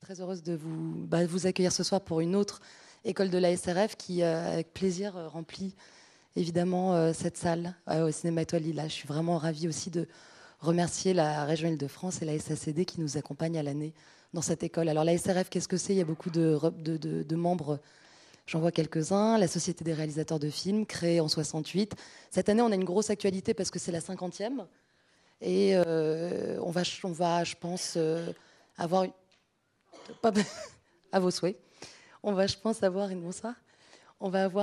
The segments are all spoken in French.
très heureuse de vous, bah, vous accueillir ce soir pour une autre école de la SRF qui, euh, avec plaisir, euh, remplit évidemment euh, cette salle au Cinéma Étoile Lila. Je suis vraiment ravie aussi de remercier la région Île-de-France et la SACD qui nous accompagnent à l'année dans cette école. Alors la SRF, qu'est-ce que c'est? Il y a beaucoup de membres. J'en vois quelques-uns. La Société des réalisateurs de films, créée en 68. Cette année, on a une grosse actualité parce que c'est la 50e. Et on, va, on va, je pense, avoir à vos souhaits. On va, je pense, avoir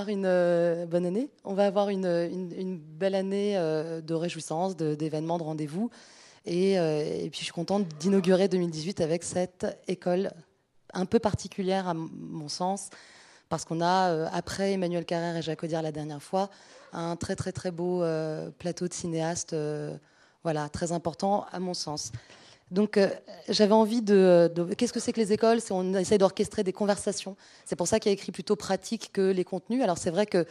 une euh, bonne année. On va avoir une, belle année euh, de réjouissance, d'événements, de, rendez-vous. Et, euh, et, puis je suis contente d'inaugurer 2018 avec cette école un peu particulière à mon sens, parce qu'on a, après Emmanuel Carrère et Jacques Audiard la dernière fois, un très très très beau plateau de cinéastes, voilà, très important à mon sens. Donc euh, j'avais envie de... Qu'est-ce que c'est que les écoles? On essaye d'orchestrer des conversations. C'est pour ça qu'il y a écrit plutôt pratique que les contenus. Alors c'est vrai que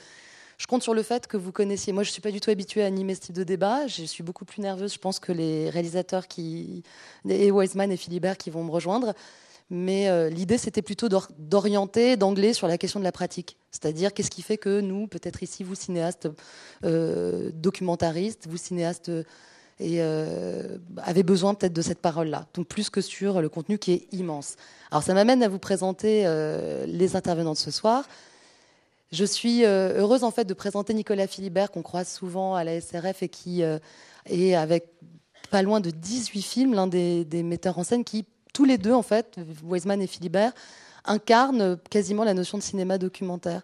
je compte sur le fait que vous connaissiez. Moi, je ne suis pas du tout habituée à animer ce type de débat. Je suis beaucoup plus nerveuse, je pense, que les réalisateurs qui, et Wiseman et Philibert qui vont me rejoindre. Mais euh, l'idée, c'était plutôt d'orienter, d'angler sur la question de la pratique. C'est-à-dire, qu'est-ce qui fait que nous, peut-être ici, vous cinéastes euh, documentaristes, vous cinéastes et euh, avait besoin peut-être de cette parole-là, donc plus que sur le contenu qui est immense. Alors ça m'amène à vous présenter euh, les intervenants de ce soir. Je suis euh, heureuse en fait de présenter Nicolas Philibert qu'on croise souvent à la SRF et qui est avec pas loin de 18 films, l'un des, metteurs en scène qui tous les deux en fait, Weisman et Philibert, incarnent quasiment la notion de cinéma documentaire.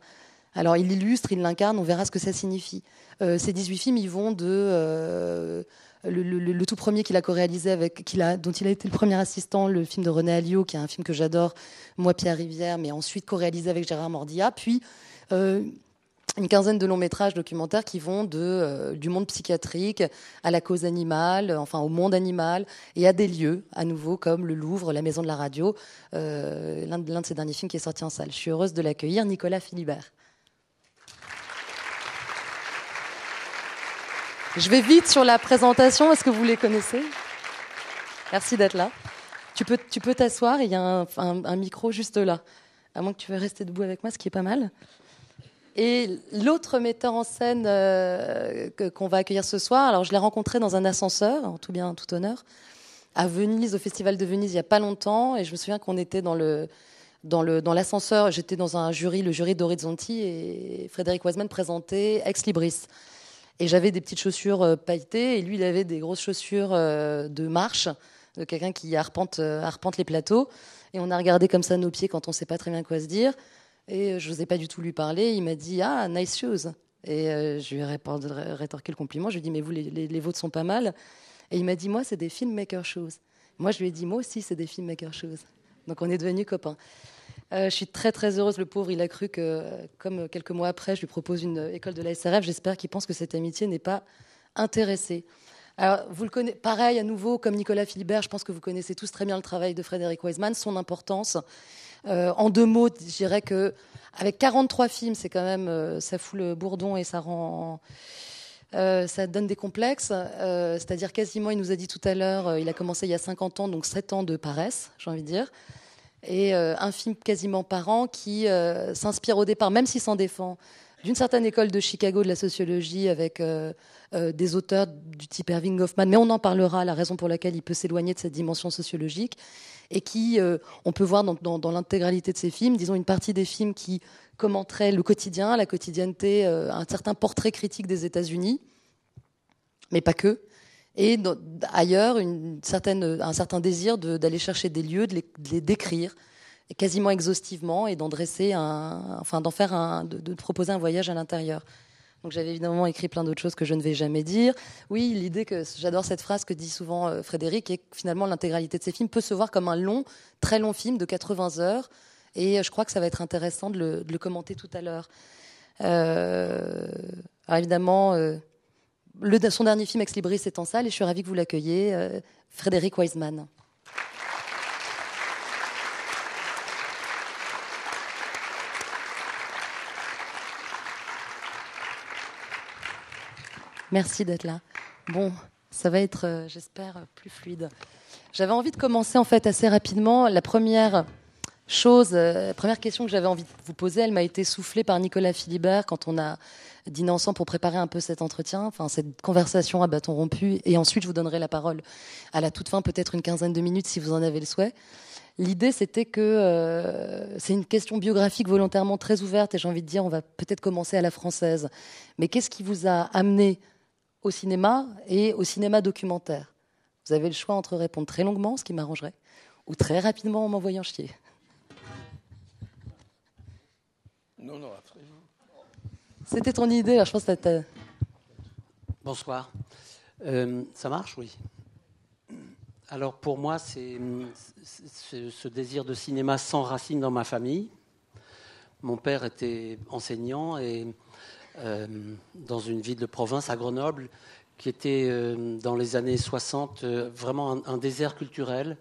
Alors il illustre, il l'incarne, on verra ce que ça signifie. ces 18 films, ils vont de le, tout premier qu'il a co-réalisé avec, a, dont il a été le premier assistant, le film de René Alliot, qui est un film que j'adore, Moi Pierre Rivière, mais ensuite co-réalisé avec Gérard Mordia, puis euh, une quinzaine de longs métrages documentaires qui vont de, euh, du monde psychiatrique à la cause animale, enfin au monde animal, et à des lieux, à nouveau, comme le Louvre, la Maison de la Radio, euh, l'un de ses derniers films qui est sorti en salle. Je suis heureuse de l'accueillir, Nicolas Philibert. Je vais vite sur la présentation. Est-ce que vous les connaissez? Merci d'être là. Tu peux, tu peux t'asseoir. Il y a un, micro juste là. À moins que tu veuilles rester debout avec moi, ce qui est pas mal. Et l'autre metteur en scène euh, qu'on va accueillir ce soir, alors je l'ai rencontré dans un ascenseur, en tout bien, tout honneur, à Venise, au Festival de Venise, il n'y a pas longtemps. Et je me souviens qu'on était dans le dans le dans l'ascenseur. J'étais dans un jury, le jury d'Horizonti, et Frédéric Wiseman présentait Ex Libris. Et j'avais des petites chaussures euh, pailletées, et lui, il avait des grosses chaussures euh, de marche, de quelqu'un qui arpente, euh, arpente les plateaux. Et on a regardé comme ça nos pieds quand on ne sait pas très bien quoi se dire. Et je n'osais pas du tout lui parler. Il m'a dit Ah, nice shoes. Et je lui ai rétorqué le compliment. Je lui ai dit Mais vous, les, les, vôtres sont pas mal. Et il m'a dit Moi, c'est des filmmaker shoes. Moi, je lui ai dit Moi aussi, c'est des filmmaker shoes. Donc on est devenus copains. Euh, je suis très très heureuse. Le pauvre, il a cru que, comme quelques mois après, je lui propose une école de la SRF. J'espère qu'il pense que cette amitié n'est pas intéressée. Alors, vous le connaissez, pareil, à nouveau, comme Nicolas Philibert, je pense que vous connaissez tous très bien le travail de Frédéric Weisman, son importance. Euh, en deux mots, je dirais que avec 43 films, c'est quand même, euh, ça fout le bourdon et ça rend, ça donne des complexes. C'est-à-dire quasiment, il nous a dit tout à l'heure, il a commencé il y a 50 ans, donc 7 ans de paresse, j'ai envie de dire et euh, un film quasiment par an qui euh, s'inspire au départ, même s'il s'en défend, d'une certaine école de Chicago de la sociologie avec euh, des auteurs du type Erving Goffman, mais on en parlera, la raison pour laquelle il peut s'éloigner de cette dimension sociologique, et qui, on peut voir dans, dans l'intégralité de ces films, disons une partie des films qui commenteraient le quotidien, la quotidienneté, un certain portrait critique des États-Unis, mais pas que, et ailleurs un certain désir d'aller chercher des lieux, de les, décrire quasiment exhaustivement et d'en dresser un, enfin d'en faire de, proposer un voyage à l'intérieur. Donc j'avais évidemment écrit plein d'autres choses que je ne vais jamais dire. Oui, l'idée que j'adore cette phrase que dit souvent euh, Frédéric, et que finalement l'intégralité de ces films peut se voir comme un long, très long film de 80 heures. Et je crois que ça va être intéressant de le, de le commenter tout à l'heure. Euh, alors évidemment. Euh, son dernier film Ex Libris est en salle et je suis ravie que vous l'accueilliez, euh, Frédéric Wiseman. Merci d'être là. Bon, Ça va être, euh, j'espère, plus fluide. J'avais envie de commencer en fait assez rapidement. La première chose, euh, la première question que j'avais envie de vous poser, elle m'a été soufflée par Nicolas Philibert quand on a dîné ensemble pour préparer un peu cet entretien, enfin cette conversation à bâton rompu. Et ensuite, je vous donnerai la parole à la toute fin, peut-être une quinzaine de minutes si vous en avez le souhait. L'idée, c'était que euh, c'est une question biographique volontairement très ouverte, et j'ai envie de dire, on va peut-être commencer à la française. Mais qu'est-ce qui vous a amené au cinéma et au cinéma documentaire? Vous avez le choix entre répondre très longuement, ce qui m'arrangerait, ou très rapidement en m'envoyant chier. Non, non, après. C'était ton idée, alors je pense que ça Bonsoir. Euh, ça marche, oui. Alors pour moi, c'est ce désir de cinéma sans racines dans ma famille. Mon père était enseignant et euh, dans une ville de province, à Grenoble, qui était euh, dans les années 60 euh, vraiment un, désert culturel.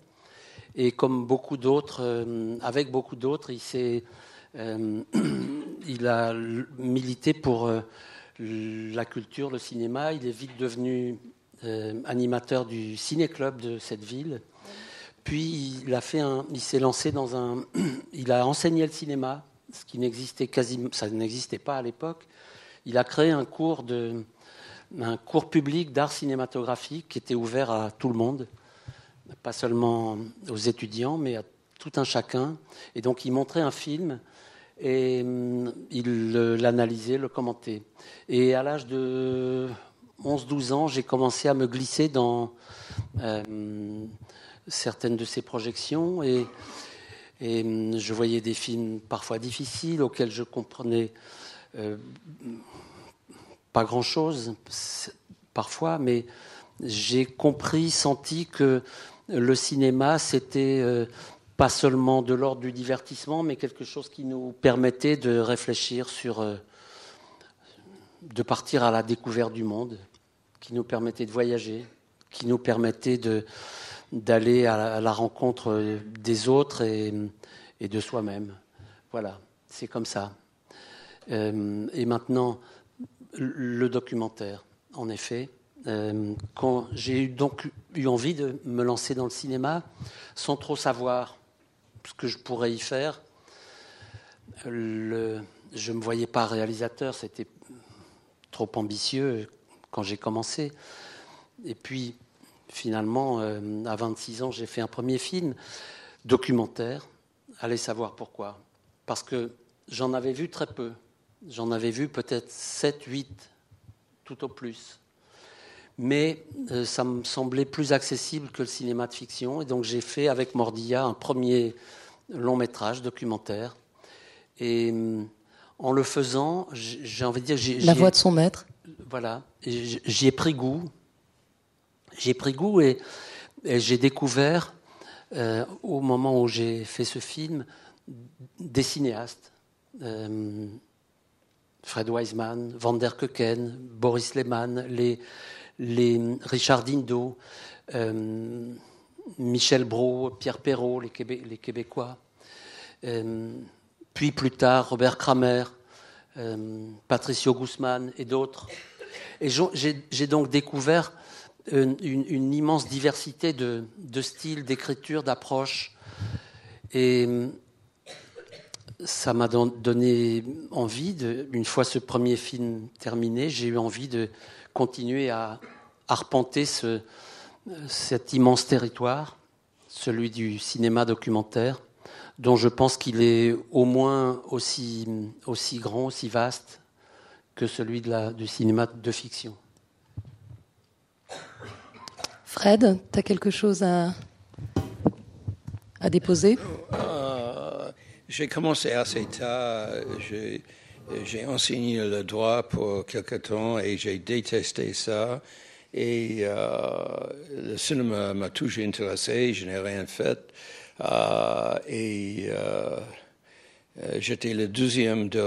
Et comme beaucoup d'autres, avec beaucoup d'autres, il, s'est, il a milité pour la culture, le cinéma. Il est vite devenu animateur du ciné-club de cette ville. Puis il a fait il s'est lancé dans un, il a enseigné le cinéma, ce qui n'existait quasiment, ça n'existait pas à l'époque il a créé un cours, de, un cours public d'art cinématographique qui était ouvert à tout le monde, pas seulement aux étudiants, mais à tout un chacun. Et donc il montrait un film et hum, il l'analysait, le commentait. Et à l'âge de 11-12 ans, j'ai commencé à me glisser dans euh, certaines de ses projections et, hum, je voyais des films parfois difficiles auxquels je comprenais euh, pas grand-chose parfois, mais j'ai compris, senti que le cinéma, c'était euh, pas seulement de l'ordre du divertissement, mais quelque chose qui nous permettait de réfléchir sur, euh, de partir à la découverte du monde, qui nous permettait de voyager, qui nous permettait de d'aller à la rencontre des autres et, et de soi-même. Voilà, c'est comme ça. Euh, et maintenant, le documentaire, en effet. Euh, quand j'ai donc eu envie de me lancer dans le cinéma, sans trop savoir ce que je pourrais y faire, je ne me voyais pas réalisateur, c'était trop ambitieux quand j'ai commencé. Et puis, finalement, euh, à 26 ans, j'ai fait un premier film documentaire. Allez savoir pourquoi. Parce que j'en avais vu très peu. J'en avais vu peut-être 7, 8, tout au plus. Mais euh, ça me semblait plus accessible que le cinéma de fiction. Et donc j'ai fait avec Mordilla un premier long métrage documentaire. Et euh, en le faisant, j'ai envie de dire... La voix de son maître. Voilà. J'y ai pris goût. J'y ai pris goût et, j'ai découvert, euh, au moment où j'ai fait ce film, des cinéastes. Fred Wiseman, Van der Keuken, Boris Lehmann, les, les Richard Dindo, euh, Michel Brault, Pierre Perrault, les, Québécois, euh, puis plus tard Robert Kramer, euh, Patricio Guzman et d'autres. Et j'ai donc découvert une, immense diversité de, styles, d'écriture, d'approches. Et ça m'a donné envie, une fois ce premier film terminé, j'ai eu envie de continuer à arpenter ce, cet immense territoire, celui du cinéma documentaire, dont je pense qu'il est au moins aussi, aussi grand, aussi vaste que celui de la, du cinéma de fiction. Fred, tu as quelque chose à, à déposer? J'ai commencé assez tard. J'ai enseigné le droit pour quelque temps et j'ai détesté ça. Et euh, le cinéma m'a toujours intéressé, je n'ai rien fait. Euh, et euh, j'étais le deuxième de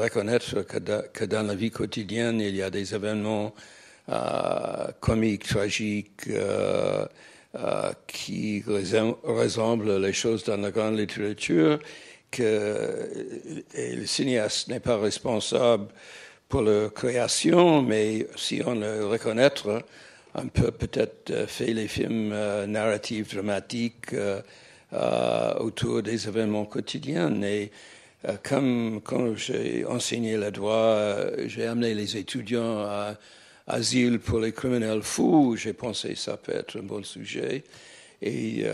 reconnaître que, dans la vie quotidienne, il y a des événements comiques, tragiques, qui ressemblent les choses dans la grande littérature que le cinéaste n'est pas responsable pour la création, mais si on le reconnaît, un peu peut-être fait les films narratifs, dramatiques autour des événements quotidiens. Et comme quand j'ai enseigné le droit, j'ai amené les étudiants à asile pour les criminels fous. J'ai pensé que ça peut être un bon sujet et euh,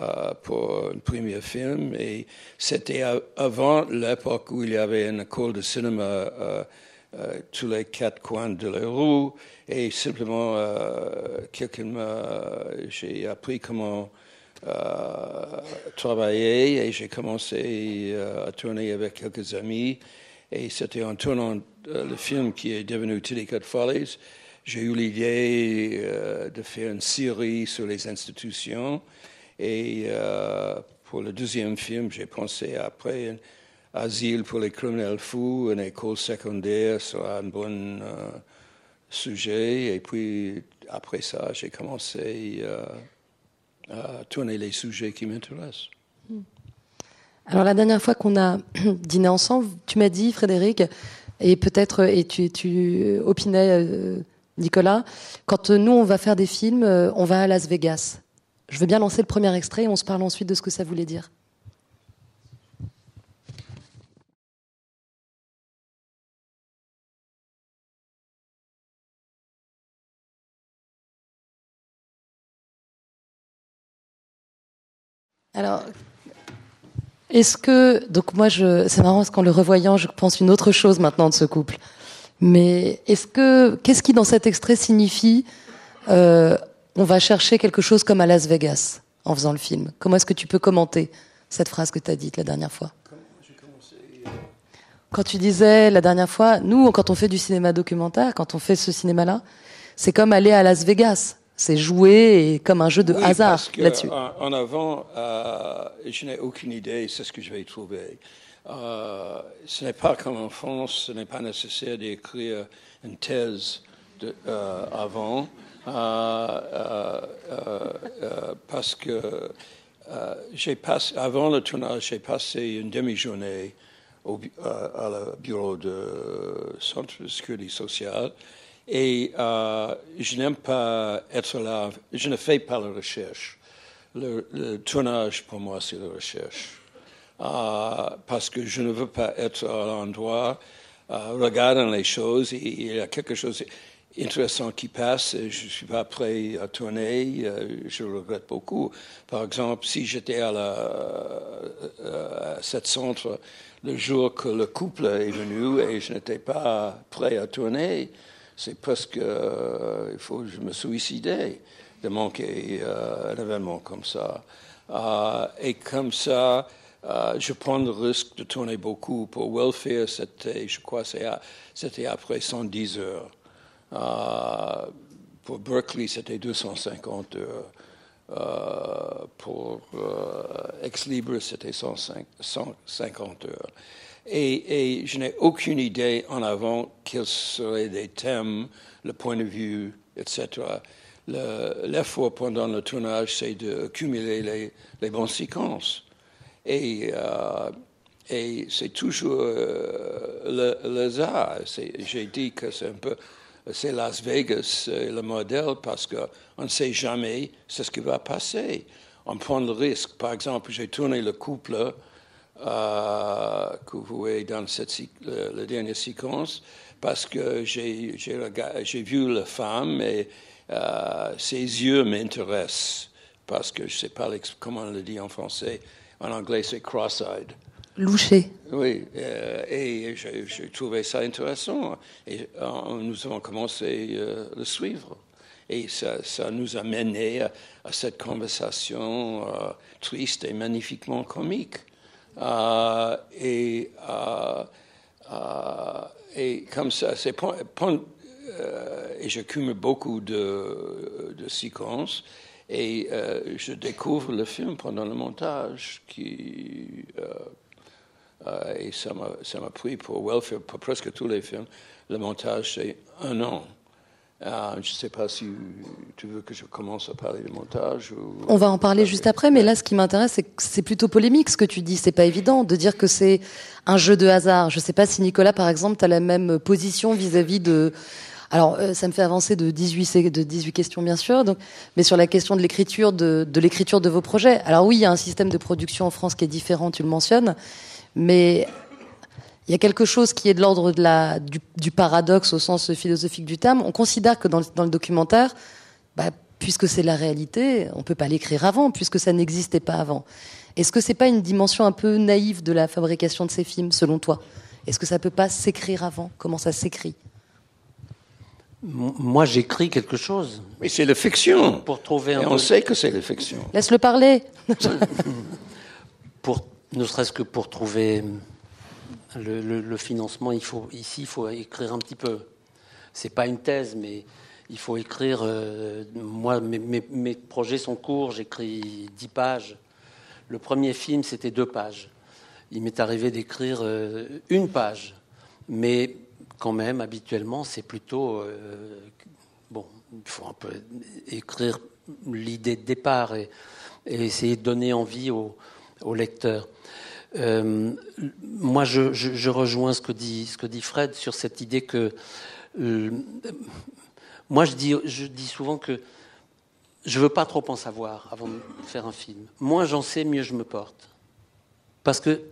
euh, pour un premier film. Et c'était avant l'époque où il y avait une école de cinéma euh, tous les quatre coins de la rue. Et simplement, quelqu'un m'a, j'ai appris comment travailler et j'ai commencé à tourner avec quelques amis. Et c'était en tournant le film qui est devenu Titicut Follies j'ai eu l'idée euh, de faire une série sur les institutions. Et euh, pour le deuxième film, j'ai pensé après un asile pour les criminels fous, une école secondaire sera un bon euh, sujet. Et puis après ça, j'ai commencé à tourner les sujets qui m'intéressent. Alors la dernière fois qu'on a dîné ensemble, tu m'as dit, Frédéric, et peut-être, et tu opinais Nicolas, quand euh, nous, on va faire des films, euh, on va à Las Vegas. Je veux bien lancer le premier extrait et on se parle ensuite de ce que ça voulait dire. Alors, est-ce que donc moi je c'est marrant parce qu'en le revoyant je pense une autre chose maintenant de ce couple. Mais est-ce que qu'est-ce qui dans cet extrait signifie euh, on va chercher quelque chose comme à Las Vegas en faisant le film? Comment est-ce que tu peux commenter cette phrase que tu as dite la dernière fois? Quand tu disais la dernière fois, nous quand on fait du cinéma documentaire, quand on fait ce cinéma-là, c'est comme aller à Las Vegas. C'est jouer et comme un jeu de hasard là-dessus. En, avant, euh, je n'ai aucune idée, c'est ce que je vais y trouver. Euh, ce n'est pas comme en France, ce n'est pas nécessaire d'écrire une thèse euh, avant, euh, parce que j'ai passé, avant le tournage, j'ai passé une demi-journée au bureau de Centre de sécurité sociale et je n'aime pas être là, je ne fais pas la recherche. le tournage, pour moi, c'est la recherche. Euh, parce que je ne veux pas être à l'endroit euh, regardant les choses. Il y a quelque chose d'intéressant qui passe. Je ne suis pas prêt à tourner. Euh, je regrette beaucoup. Par exemple, si j'étais à, la, cette centre le jour que le couple est venu et je n'étais pas prêt à tourner, c'est parce que il faut je me suicider de manquer un événement comme ça. et comme ça, euh, je prends le risque de tourner beaucoup. Pour Welfare, c'était, je crois, c'était après 110 heures. Euh, pour Berkeley, c'était 250 heures. Euh, pour Ex Libre, c'était 150 heures. Et, je n'ai aucune idée en avant quels seraient les thèmes, le point de vue, etc. L'effort pendant le tournage, c'est d'accumuler les, les bonnes séquences. Et, euh, et c'est toujours euh, le, le J'ai dit que c'est un peu, Las Vegas le modèle parce qu'on ne sait jamais ce qui va passer. On prend le risque. Par exemple, j'ai tourné le couple euh, que vous voyez dans cette, la dernière séquence parce que j'ai vu la femme et ses yeux m'intéressent parce que je ne sais pas comment on le dit en français en anglais, c'est cross-eyed. Louché. Oui, euh, et j'ai trouvé ça intéressant. Et euh, nous avons commencé à euh, le suivre. Et ça, ça, nous a mené à, cette conversation triste et magnifiquement comique. et, et comme ça, c'est et j'accumule beaucoup de, de séquences. Et euh, je découvre le film pendant le montage, qui, euh, euh, et ça m'a pris pour Welfare, pour presque tous les films. Le montage, c'est un an. je ne sais pas si tu veux que je commence à parler du montage. On va en parler juste après, mais là, ce qui m'intéresse, c'est que c'est plutôt polémique ce que tu dis. C'est pas évident de dire que c'est un jeu de hasard. Je ne sais pas si Nicolas, par exemple, tu as la même position vis-à-vis de Alors, euh, ça me fait avancer de 18, de 18 questions, bien sûr. Mais sur la question de l'écriture de, vos projets. Alors oui, il y a un système de production en France qui est différent, tu le mentionnes, mais il y a quelque chose qui est de l'ordre du, paradoxe au sens philosophique du terme. On considère que dans le, documentaire, bah, puisque c'est la réalité, on peut pas l'écrire avant, puisque ça n'existait pas avant. Est-ce que c'est pas une dimension un peu naïve de la fabrication de ces films, selon toi? Est-ce que ça peut pas s'écrire avant? Comment ça s'écrit? Moi, j'écris quelque chose. Mais c'est la fiction. Pour trouver un Et on sait que c'est la fiction. Laisse-le parler. pour, ne serait-ce que pour trouver le, le, le, financement, il faut, ici, il faut écrire un petit peu. C'est pas une thèse, mais il faut écrire. Euh, moi, mes, mes, mes, projets sont courts, j'écris 10 pages. Le premier film, c'était deux pages. Il m'est arrivé d'écrire euh, une page. Mais quand même, habituellement, c'est plutôt. Euh, bon, il faut un peu écrire l'idée de départ et, essayer de donner envie au, au lecteur. Euh, moi, je, rejoins ce que, dit, ce que dit Fred sur cette idée que. Euh, moi, je dis, je dis souvent que je ne veux pas trop en savoir avant de faire un film. Moins j'en sais, mieux je me porte. Parce que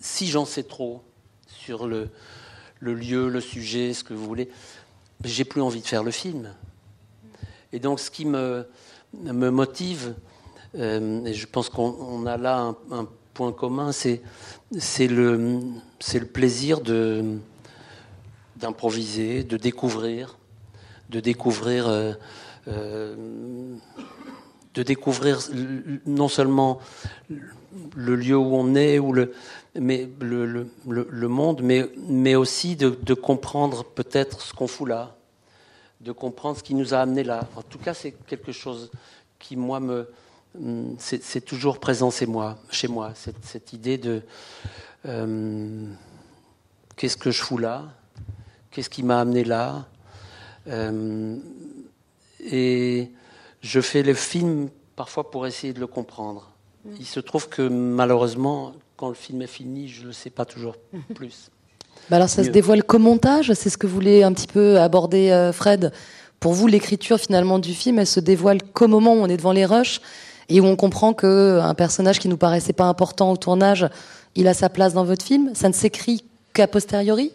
si j'en sais trop sur le, le lieu, le sujet, ce que vous voulez, j'ai plus envie de faire le film. Et donc, ce qui me, motive, euh, et je pense qu'on a là un, point commun, c'est le, le plaisir d'improviser, de découvrir, de découvrir, euh, euh, de découvrir non seulement le lieu où on est, ou le, mais le, le, monde, mais, mais aussi de, comprendre peut-être ce qu'on fout là, de comprendre ce qui nous a amené là. En tout cas, c'est quelque chose qui, moi, me, c'est toujours présent chez moi, chez moi cette, cette idée de euh, qu'est-ce que je fous là, qu'est-ce qui m'a amené là, euh, et je fais le film parfois pour essayer de le comprendre. Il se trouve que malheureusement, quand le film est fini, je ne le sais pas toujours plus. Bah alors ça Mieux. se dévoile qu'au montage, c'est ce que voulait un petit peu aborder euh, Fred. Pour vous, l'écriture finalement du film, elle se dévoile qu'au moment où on est devant les rushs et où on comprend qu'un personnage qui nous paraissait pas important au tournage, il a sa place dans votre film. Ça ne s'écrit qu'à posteriori?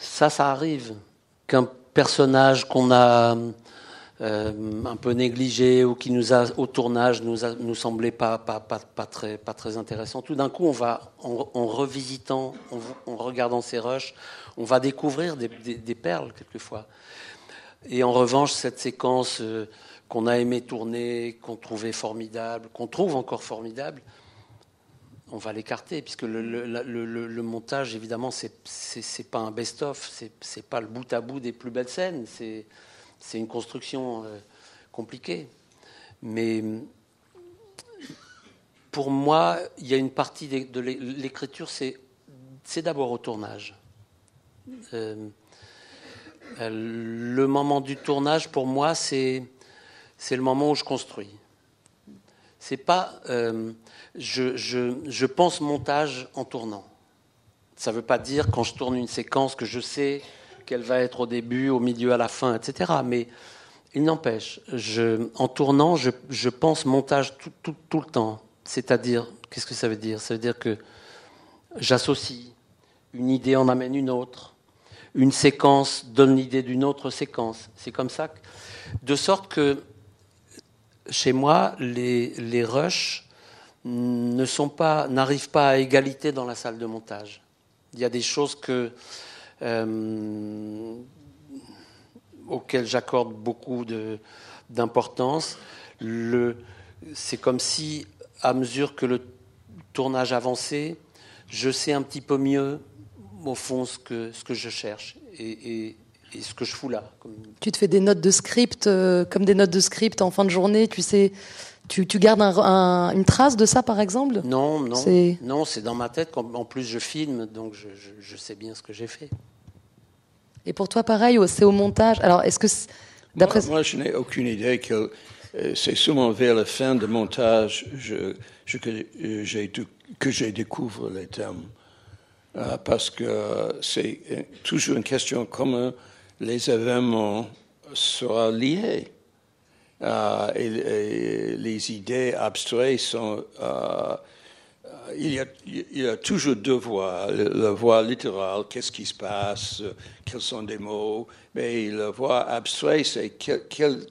Ça, ça arrive. Qu'un personnage qu'on a euh, un peu négligé ou qui nous a au tournage nous a, nous semblait pas pas, pas très pas très intéressant. Tout d'un coup, on va en, revisitant, en, regardant ces rushs, on va découvrir des, perles quelquefois. Et en revanche, cette séquence euh, qu'on a aimé tourner, qu'on trouvait formidable, qu'on trouve encore formidable, on va l'écarter puisque le, montage, évidemment, c'est c'est pas un best-of, c'est pas le bout à bout des plus belles scènes, c'est c'est une construction euh, compliquée. Mais pour moi, il y a une partie de l'écriture, c'est d'abord au tournage. Euh, le moment du tournage, pour moi, c'est le moment où je construis. C'est pas. Euh, je, je, je pense montage en tournant. Ça ne veut pas dire quand je tourne une séquence que je sais qu'elle va être au début, au milieu, à la fin, etc. Mais il n'empêche, en tournant, je, pense montage tout, le temps. C'est-à-dire, qu'est-ce que ça veut dire? Ça veut dire que j'associe, une idée en amène une autre, une séquence donne l'idée d'une autre séquence. C'est comme ça. De sorte que chez moi, les, les rushs ne sont pas, n'arrivent pas à égalité dans la salle de montage. Il y a des choses que euh, auquel j'accorde beaucoup d'importance. C'est comme si, à mesure que le tournage avançait, je sais un petit peu mieux, au fond, ce que, je cherche et, ce que je fous là. Tu te fais des notes de script, euh, comme des notes de script en fin de journée, tu sais. Tu, tu gardes un, un, une trace de ça, par exemple? Non, non. Non, c'est dans ma tête. En plus, je filme, donc je, je, je sais bien ce que j'ai fait. Et pour toi, pareil, c'est au montage. Alors, est-ce que, d'après moi, moi, je n'ai aucune idée que euh, c'est souvent vers la fin du montage je, je, que euh, j'ai que j'ai découvre les termes, euh, parce que c'est toujours une question comment les événements seront liés. Euh, et, les idées abstraites sont. Euh, il, y a, toujours deux voies. La voie littérale, qu'est-ce qui se passe, quels sont des mots. Mais la voie abstraite, c'est quelles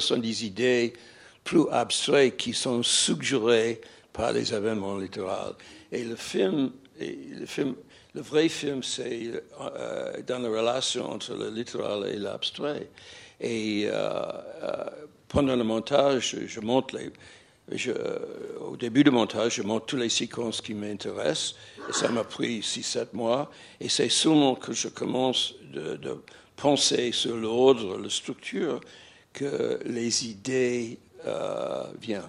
sont des idées plus abstraites qui sont suggérées par les événements littéraux. Et le film, le vrai film, c'est euh, dans la relation entre le littéral et l'abstrait. Et euh, euh, pendant le montage, je monte les, au début du montage, je monte toutes les séquences qui m'intéressent. Ça m'a pris 6-7 mois. Et c'est seulement que je commence de, de penser sur l'ordre, la structure, que les idées viennent.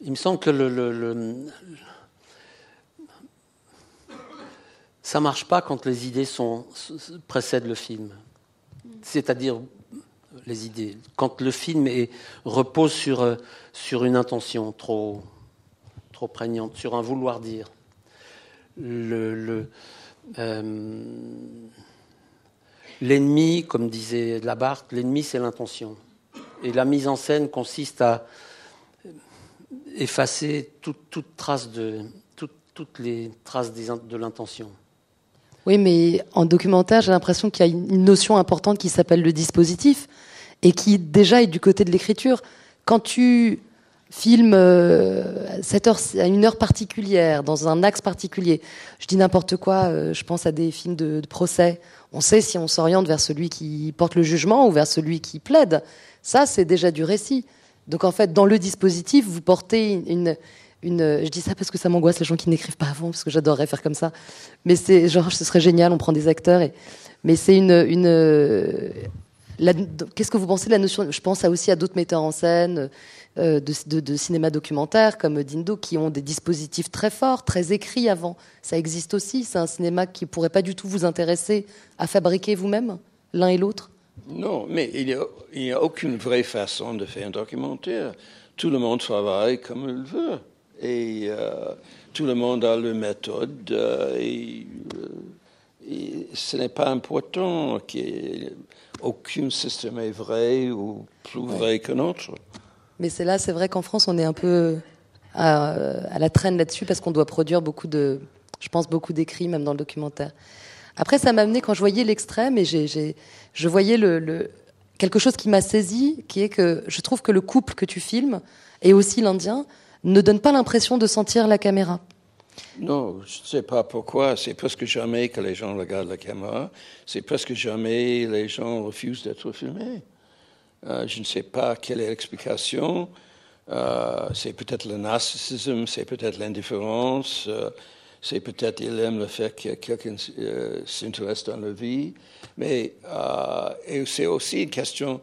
Il me semble que le, ça marche pas quand les idées sont, précèdent le film. C'est-à-dire les idées. Quand le film est, repose sur, une intention trop, trop prégnante, sur un vouloir dire. Euh, l'ennemi, comme disait Labarthe, l'ennemi c'est l'intention. Et la mise en scène consiste à effacer toutes les traces de l'intention. Oui, mais en documentaire, j'ai l'impression qu'il y a une notion importante qui s'appelle le dispositif et qui déjà est du côté de l'écriture. Quand tu filmes euh, à une heure particulière, dans un axe particulier, je dis n'importe quoi, euh, je pense à des films de, procès, on sait si on s'oriente vers celui qui porte le jugement ou vers celui qui plaide. Ça, c'est déjà du récit. Donc en fait, dans le dispositif, vous portez une, une. Je dis ça parce que ça m'angoisse les gens qui n'écrivent pas avant, parce que j'adorerais faire comme ça. Mais c'est genre, ce serait génial, on prend des acteurs. Mais c'est une. une Qu'est-ce que vous pensez de la notion Je pense aussi à d'autres metteurs en scène euh, de, cinéma documentaire comme Dindo qui ont des dispositifs très forts, très écrits avant. Ça existe aussi. C'est un cinéma qui pourrait pas du tout vous intéresser à fabriquer vous-même, l'un et l'autre? Non, mais il n'y a, aucune vraie façon de faire un documentaire. Tout le monde travaille comme il veut et euh, tout le monde a leur méthode euh, et, euh, et, ce n'est pas important qu'aucun système est vrai ou plus vrai qu'un autre. Mais c'est là, c'est vrai qu'en France, on est un peu à, à la traîne là-dessus parce qu'on doit produire beaucoup de, je pense, beaucoup d'écrits, même dans le documentaire. Après, ça m'a amené quand je voyais l'extrême et j'ai, je voyais le, le, quelque chose qui m'a saisi, qui est que je trouve que le couple que tu filmes et aussi l'Indien ne donne pas l'impression de sentir la caméra. Non, je ne sais pas pourquoi. C'est presque jamais que les gens regardent la caméra. C'est presque jamais les gens refusent d'être filmés. Euh, je ne sais pas quelle est l'explication. Euh, c'est peut-être le narcissisme, c'est peut-être l'indifférence, euh, c'est peut-être ils aiment le fait que quelqu'un s'intéresse dans la vie. Mais c'est aussi une question.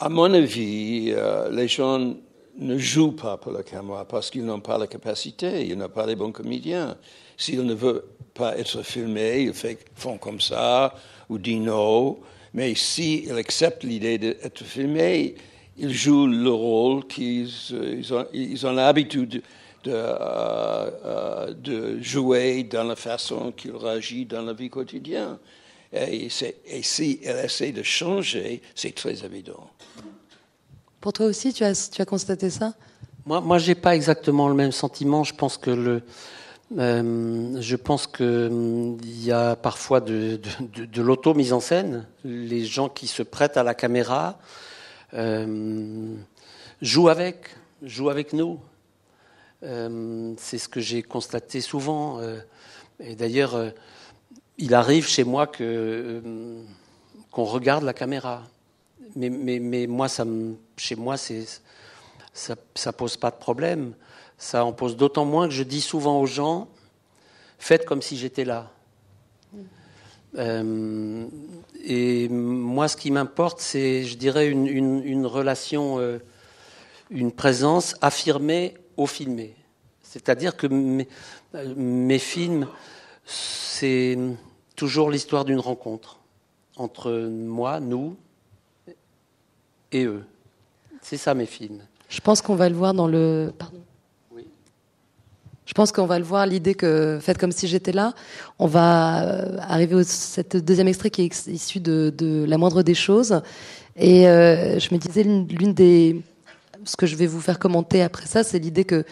à mon avis, les gens ne jouent pas pour la caméra parce qu'ils n'ont pas la capacité, ils n'ont pas les bons comédiens. S'ils ne veulent pas être filmés, ils font comme ça ou disent non. Mais s'ils acceptent l'idée d'être filmés, ils jouent le rôle qu'ils ils ont, l'habitude de, euh, euh, jouer dans la façon qu'ils réagissent dans la vie quotidienne. Et, et s'ils essaient de changer, c'est très évident. Pour toi aussi, tu as, tu as constaté ça? Moi, moi je n'ai pas exactement le même sentiment. Je pense que le, euh, je pense qu'il y a parfois de, de, l'auto-mise en scène. Les gens qui se prêtent à la caméra euh, jouent avec, jouent avec nous. Euh, c'est ce que j'ai constaté souvent. Et d'ailleurs, il arrive chez moi que qu'on regarde la caméra mais, mais, mais moi, ça me, chez moi, c'est, ça ne pose pas de problème. Ça en pose d'autant moins que je dis souvent aux gens, faites comme si j'étais là. Euh, et moi, ce qui m'importe, c'est, je dirais, une, une, une relation, euh, une présence affirmée au filmé. C'est-à-dire que mes, mes films, c'est toujours l'histoire d'une rencontre entre moi, nous, et eux. C'est ça mes films. Je pense qu'on va le voir dans le. Pardon. Oui. Je pense qu'on va le voir, l'idée que, faites comme si j'étais là, on va euh, arriver au cette deuxième extrait qui est issu de, de La moindre des choses. Et euh, je me disais, l'une des... Ce que je vais vous faire commenter après ça, c'est l'idée que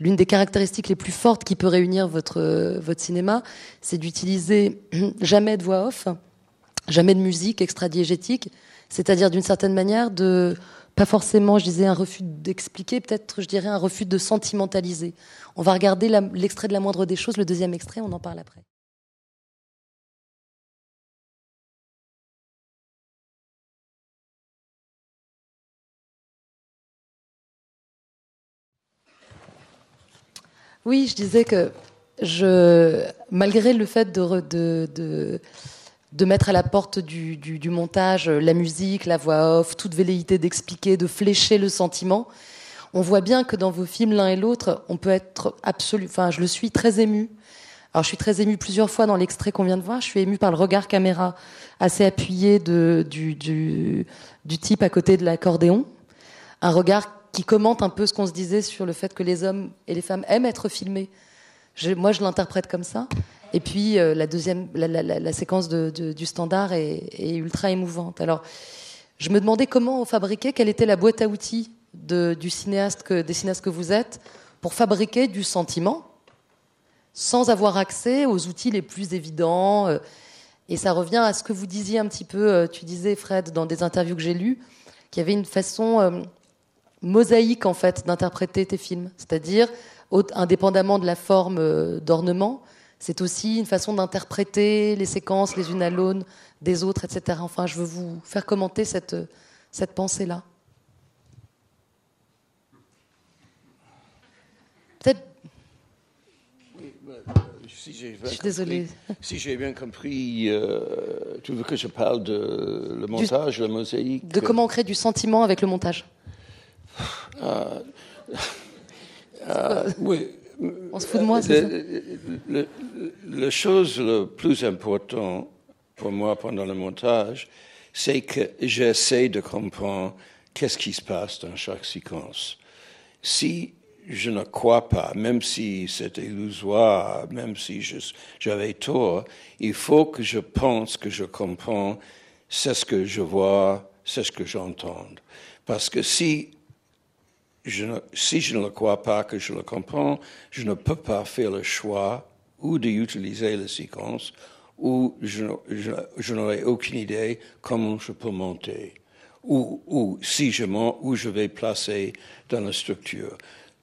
l'une des caractéristiques les plus fortes qui peut réunir votre, votre cinéma, c'est d'utiliser jamais de voix off, jamais de musique extra-diégétique, c'est-à-dire d'une certaine manière de pas forcément, je disais, un refus d'expliquer, peut-être, je dirais, un refus de sentimentaliser. On va regarder l'extrait de la moindre des choses, le deuxième extrait, on en parle après. Oui, je disais que je, malgré le fait de, de, de de mettre à la porte du, montage euh, la musique, la voix off, toute velléité d'expliquer, de flécher le sentiment. On voit bien que dans vos films, l'un et l'autre, on peut être absolu. Enfin, je le suis très ému. Alors, je suis très ému plusieurs fois dans l'extrait qu'on vient de voir. Je suis ému par le regard caméra assez appuyé de, du, du, du type à côté de l'accordéon. Un regard qui commente un peu ce qu'on se disait sur le fait que les hommes et les femmes aiment être filmés. moi, je l'interprète comme ça. Et puis euh, la deuxième, la, séquence du standard est, ultra émouvante. Alors, je me demandais comment fabriquer, quelle était la boîte à outils du cinéaste que, des cinéastes que vous êtes pour fabriquer du sentiment sans avoir accès aux outils les plus évidents. Euh, et ça revient à ce que vous disiez un petit peu, euh, tu disais Fred, dans des interviews que j'ai lues, qu'il y avait une façon mosaïque en fait d'interpréter tes films, c'est-à-dire indépendamment de la forme d'ornement, c'est aussi une façon d'interpréter les séquences les unes à l'aune des autres, etc. Enfin, je veux vous faire commenter cette, cette pensée-là. Peut-être. Si je suis désolée. Si j'ai bien compris, euh, tu veux que je parle de le montage, la mosaïque? De comment on crée du sentiment avec le montage. Euh, euh, oui, on se fout de moi, c'est ça? La chose la plus importante pour moi pendant le montage, c'est que j'essaie de comprendre qu'est-ce qui se passe dans chaque séquence. Si je ne crois pas, même si c'est illusoire, même si j'avais tort, il faut que je pense que je comprends, c'est ce que je vois, c'est ce que j'entends. Parce que si si je ne le crois pas, que je le comprends, je ne peux pas faire le choix ou d'utiliser la séquence ou je, n'aurai aucune idée comment je peux monter ou, ou si je monte, où je vais placer dans la structure.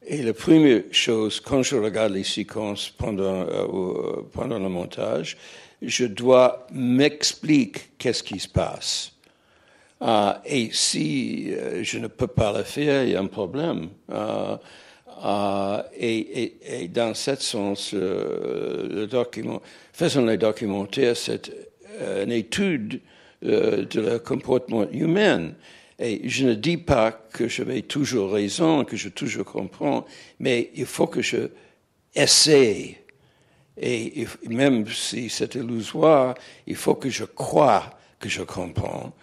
Et la première chose, quand je regarde les séquences pendant, euh, pendant le montage, je dois m'expliquer qu'est-ce qui se passe. Uh, et si euh, je ne peux pas le faire, il y a un problème. Uh, uh, et, dans ce sens, euh, le document, faisons les documentaires, c'est euh, une étude de le comportement humain. Et je ne dis pas que je vais toujours raison, que je toujours comprends, mais il faut que je essaie. Et même si c'est illusoire, il faut que je crois que je comprends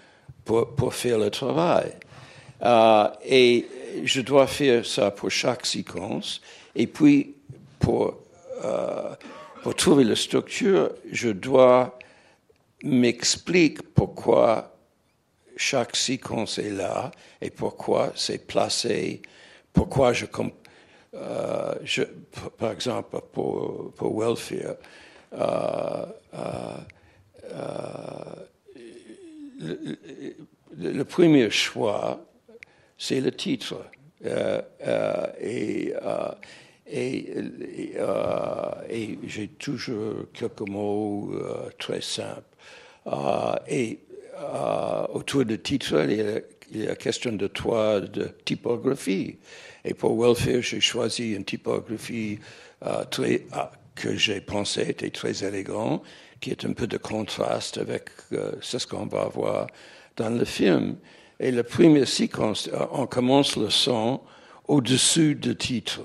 pour, pour faire le travail. Euh, et je dois faire ça pour chaque séquence. Et puis, pour, euh, pour trouver la structure, je dois m'expliquer pourquoi chaque séquence est là et pourquoi c'est placé, pourquoi je, euh, par exemple, pour, pour Welfare, euh, le, premier choix, c'est le titre. Euh, euh, et, euh, et, j'ai toujours quelques mots très simples. et autour du titre, il y, a, il y a question de toi, de typographie. Et pour Welfare, j'ai choisi une typographie très, que j'ai pensé était très élégante qui est un peu de contraste avec euh, ce qu'on va voir dans le film. Et la première séquence, euh, on commence le son au-dessus du titre.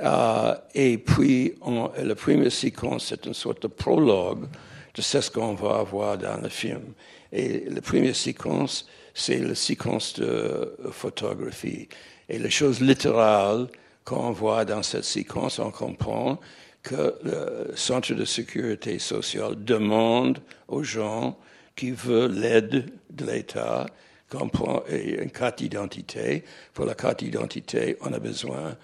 Euh, et puis, la première séquence, c'est une sorte de prologue de ce qu'on va voir dans le film. Et la première séquence, c'est la séquence de photographie. Et la chose littérale quand on voit dans cette séquence, on comprend que le Centre de sécurité sociale demande aux gens qui veulent l'aide de l'État une carte d'identité. Pour la carte d'identité, on a besoin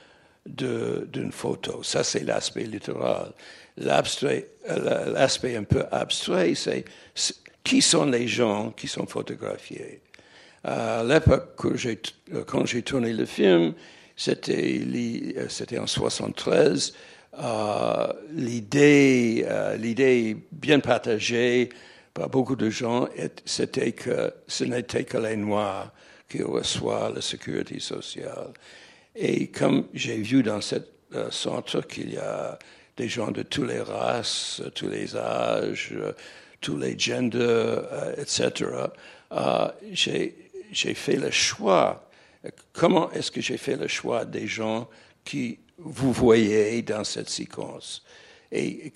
d'une photo. Ça, c'est l'aspect littéral. L'aspect un peu abstrait, c'est qui sont les gens qui sont photographiés. À l'époque, quand j'ai tourné le film, c'était en 73. Euh, l'idée, euh, l'idée bien partagée par beaucoup de gens, c'était que ce n'était que les Noirs qui reçoivent la sécurité sociale. Et comme j'ai vu dans ce euh, centre qu'il y a des gens de toutes les races, tous les âges, tous les genders, etc., j'ai fait le choix. Comment est-ce que j'ai fait le choix des gens qui vous voyez dans cette séquence. Et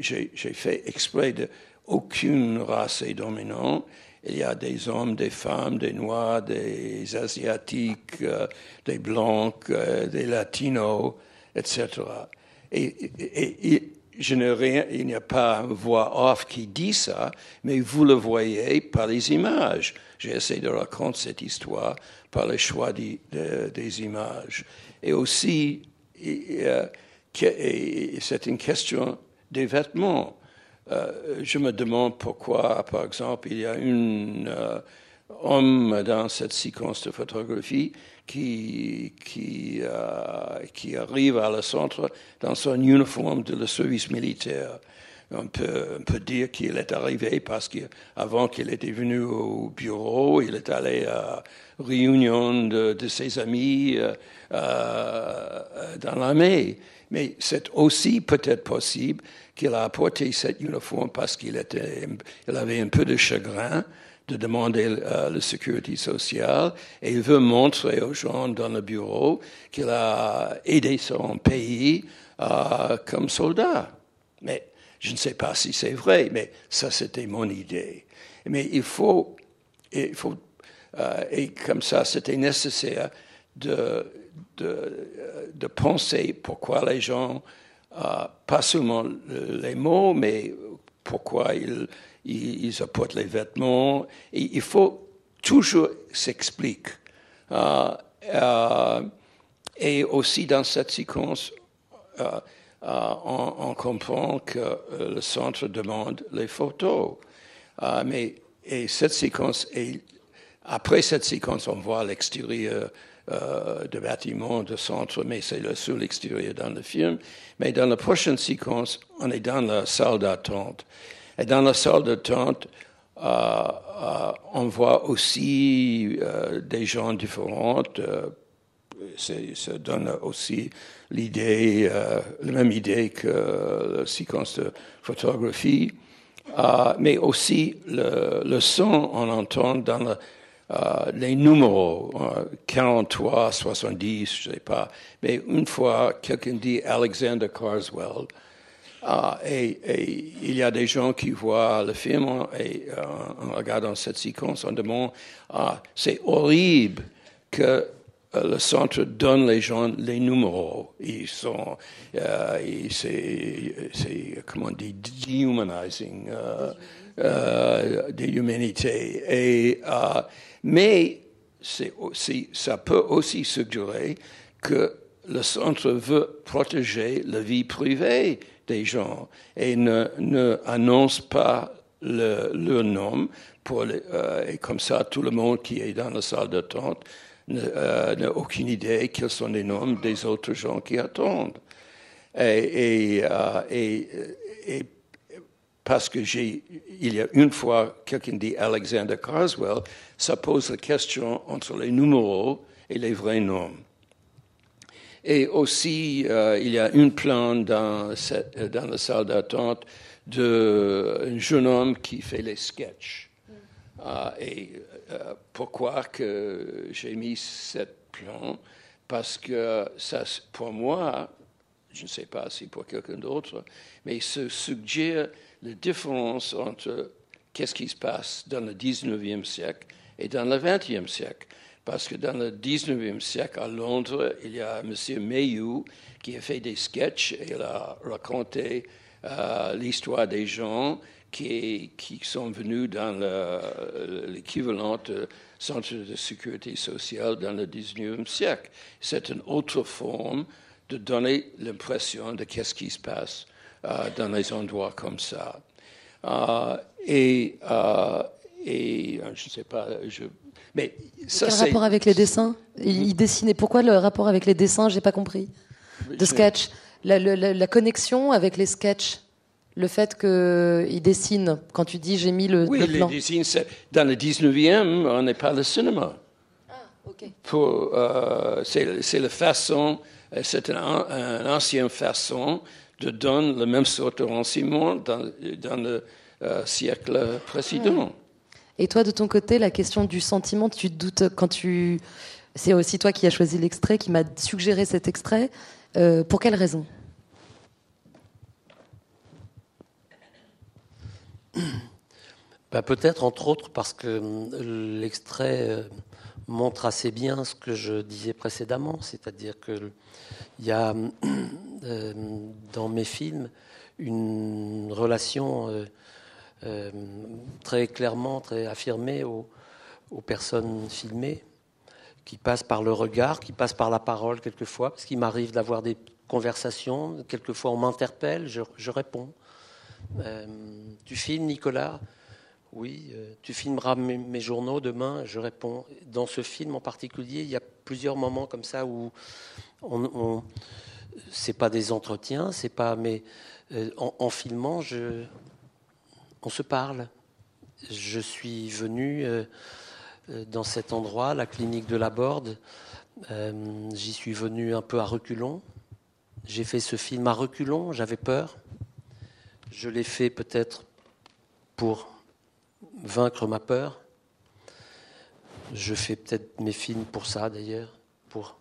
j'ai fait exprès de aucune race est dominante. Il y a des hommes, des femmes, des noirs, des asiatiques, euh, des blancs, euh, des latinos, etc. Et, je n'ai rien, il n'y a pas une voix off qui dit ça, mais vous le voyez par les images. J'ai essayé de raconter cette histoire par le choix des images. Et aussi, euh, c'est une question des vêtements. Euh, je me demande pourquoi, par exemple, il y a un euh, homme dans cette séquence de photographie qui, qui arrive à le centre dans son uniforme de service militaire. On peut, on peut dire qu'il est arrivé parce qu'avant qu'il était venu au bureau, il est allé à réunion de, de ses amis euh, euh, dans l'armée. Mais c'est aussi peut-être possible qu'il a apporté cet uniforme parce qu'il il avait un peu de chagrin de demander euh, la sécurité sociale et il veut montrer aux gens dans le bureau qu'il a aidé son pays euh, comme soldat. Mais je ne sais pas si c'est vrai, mais ça c'était mon idée. Mais il faut, il faut euh, et comme ça c'était nécessaire de, de, de, penser pourquoi les gens, euh, pas seulement les mots, mais pourquoi ils, ils, apportent les vêtements. Il faut toujours s'expliquer. Euh, et aussi dans cette séquence, euh, on, comprend que euh, le centre demande les photos. Euh, mais et cette séquence, et après cette séquence, on voit l'extérieur de bâtiment, de centre, mais c'est le seul extérieur dans le film. Mais dans la prochaine séquence, on est dans la salle d'attente. Et dans la salle d'attente, on voit aussi des gens différents, ça donne aussi l'idée, euh, la même idée que la séquence de photographie, euh, mais aussi le, son, on entend dans euh, les numéros, 43, 70, je ne sais pas, mais une fois quelqu'un dit Alexander Carswell, et, il y a des gens qui voient le film et en regardant cette séquence, on demande, c'est horrible que euh, le centre donne les gens les numéros. Ils sont, euh, c'est, comment on dit, dehumanizing, euh, euh, des humanités. Et, euh, mais aussi, ça peut aussi suggérer que le centre veut protéger la vie privée des gens et ne, ne annonce pas le, leur nom pour euh, et comme ça tout le monde qui est dans la salle d'attente euh, n'a aucune idée quels sont les noms des autres gens qui attendent. Et, euh, et, et, parce que j'ai, il y a une fois quelqu'un dit Alexander Carswell, ça pose la question entre les numéros et les vrais noms. Et aussi, euh, il y a une plan dans, cette, dans la salle d'attente d'un jeune homme qui fait les sketchs. Uh, et euh, pourquoi que j'ai mis cette plan Parce que ça, pour moi, je ne sais pas si pour quelqu'un d'autre, mais ça suggère la différence entre qu'est-ce qui se passe dans le 19e siècle et dans le 20e siècle. Parce que dans le 19e siècle, à Londres, il y a M. Mayhew qui a fait des sketchs et il a raconté euh, l'histoire des gens qui, qui, sont venus dans l'équivalent de centre de sécurité sociale dans le 19e siècle. C'est une autre forme de donner l'impression de qu'est-ce qui se passe euh, dans les endroits comme ça. Euh, et, et je ne sais pas, je, mais ça, Quel rapport avec les dessins? Il, dessinait. Pourquoi le rapport avec les dessins? J'ai pas compris. De sketch. La, la, connexion avec les sketchs. Le fait qu'il dessine. Quand tu dis j'ai mis le, oui, le plan. Oui, dans le 19e, on n'est pas le cinéma. Ah, ok. Euh, c'est la façon, c'est une un ancienne façon de donner la même sorte de renseignement dans, dans le euh, siècle précédent. Et toi, de ton côté, la question du sentiment, tu te doutes quand tu. C'est aussi toi qui as choisi l'extrait, qui m'a suggéré cet extrait. Euh, pour quelle raison? Bah, Peut-être, entre autres, parce que euh, l'extrait euh, montre assez bien ce que je disais précédemment, c'est-à-dire qu'il y a dans mes films une relation euh, très clairement, très affirmé aux, personnes filmées, qui passent par le regard, qui passent par la parole quelquefois, parce qu'il m'arrive d'avoir des conversations, quelquefois on m'interpelle, je, réponds. Euh, tu filmes, Nicolas? Oui. Euh, tu filmeras mes, journaux demain Je réponds. Dans ce film en particulier, il y a plusieurs moments comme ça où on, on c'est pas des entretiens, c'est pas, mais en, en, filmant, on se parle. Je suis venu euh, euh, dans cet endroit, la clinique de la Borde. Euh, j'y suis venu un peu à reculons. J'ai fait ce film à reculons, j'avais peur. Je l'ai fait peut-être pour vaincre ma peur. Je fais peut-être mes films pour ça d'ailleurs, pour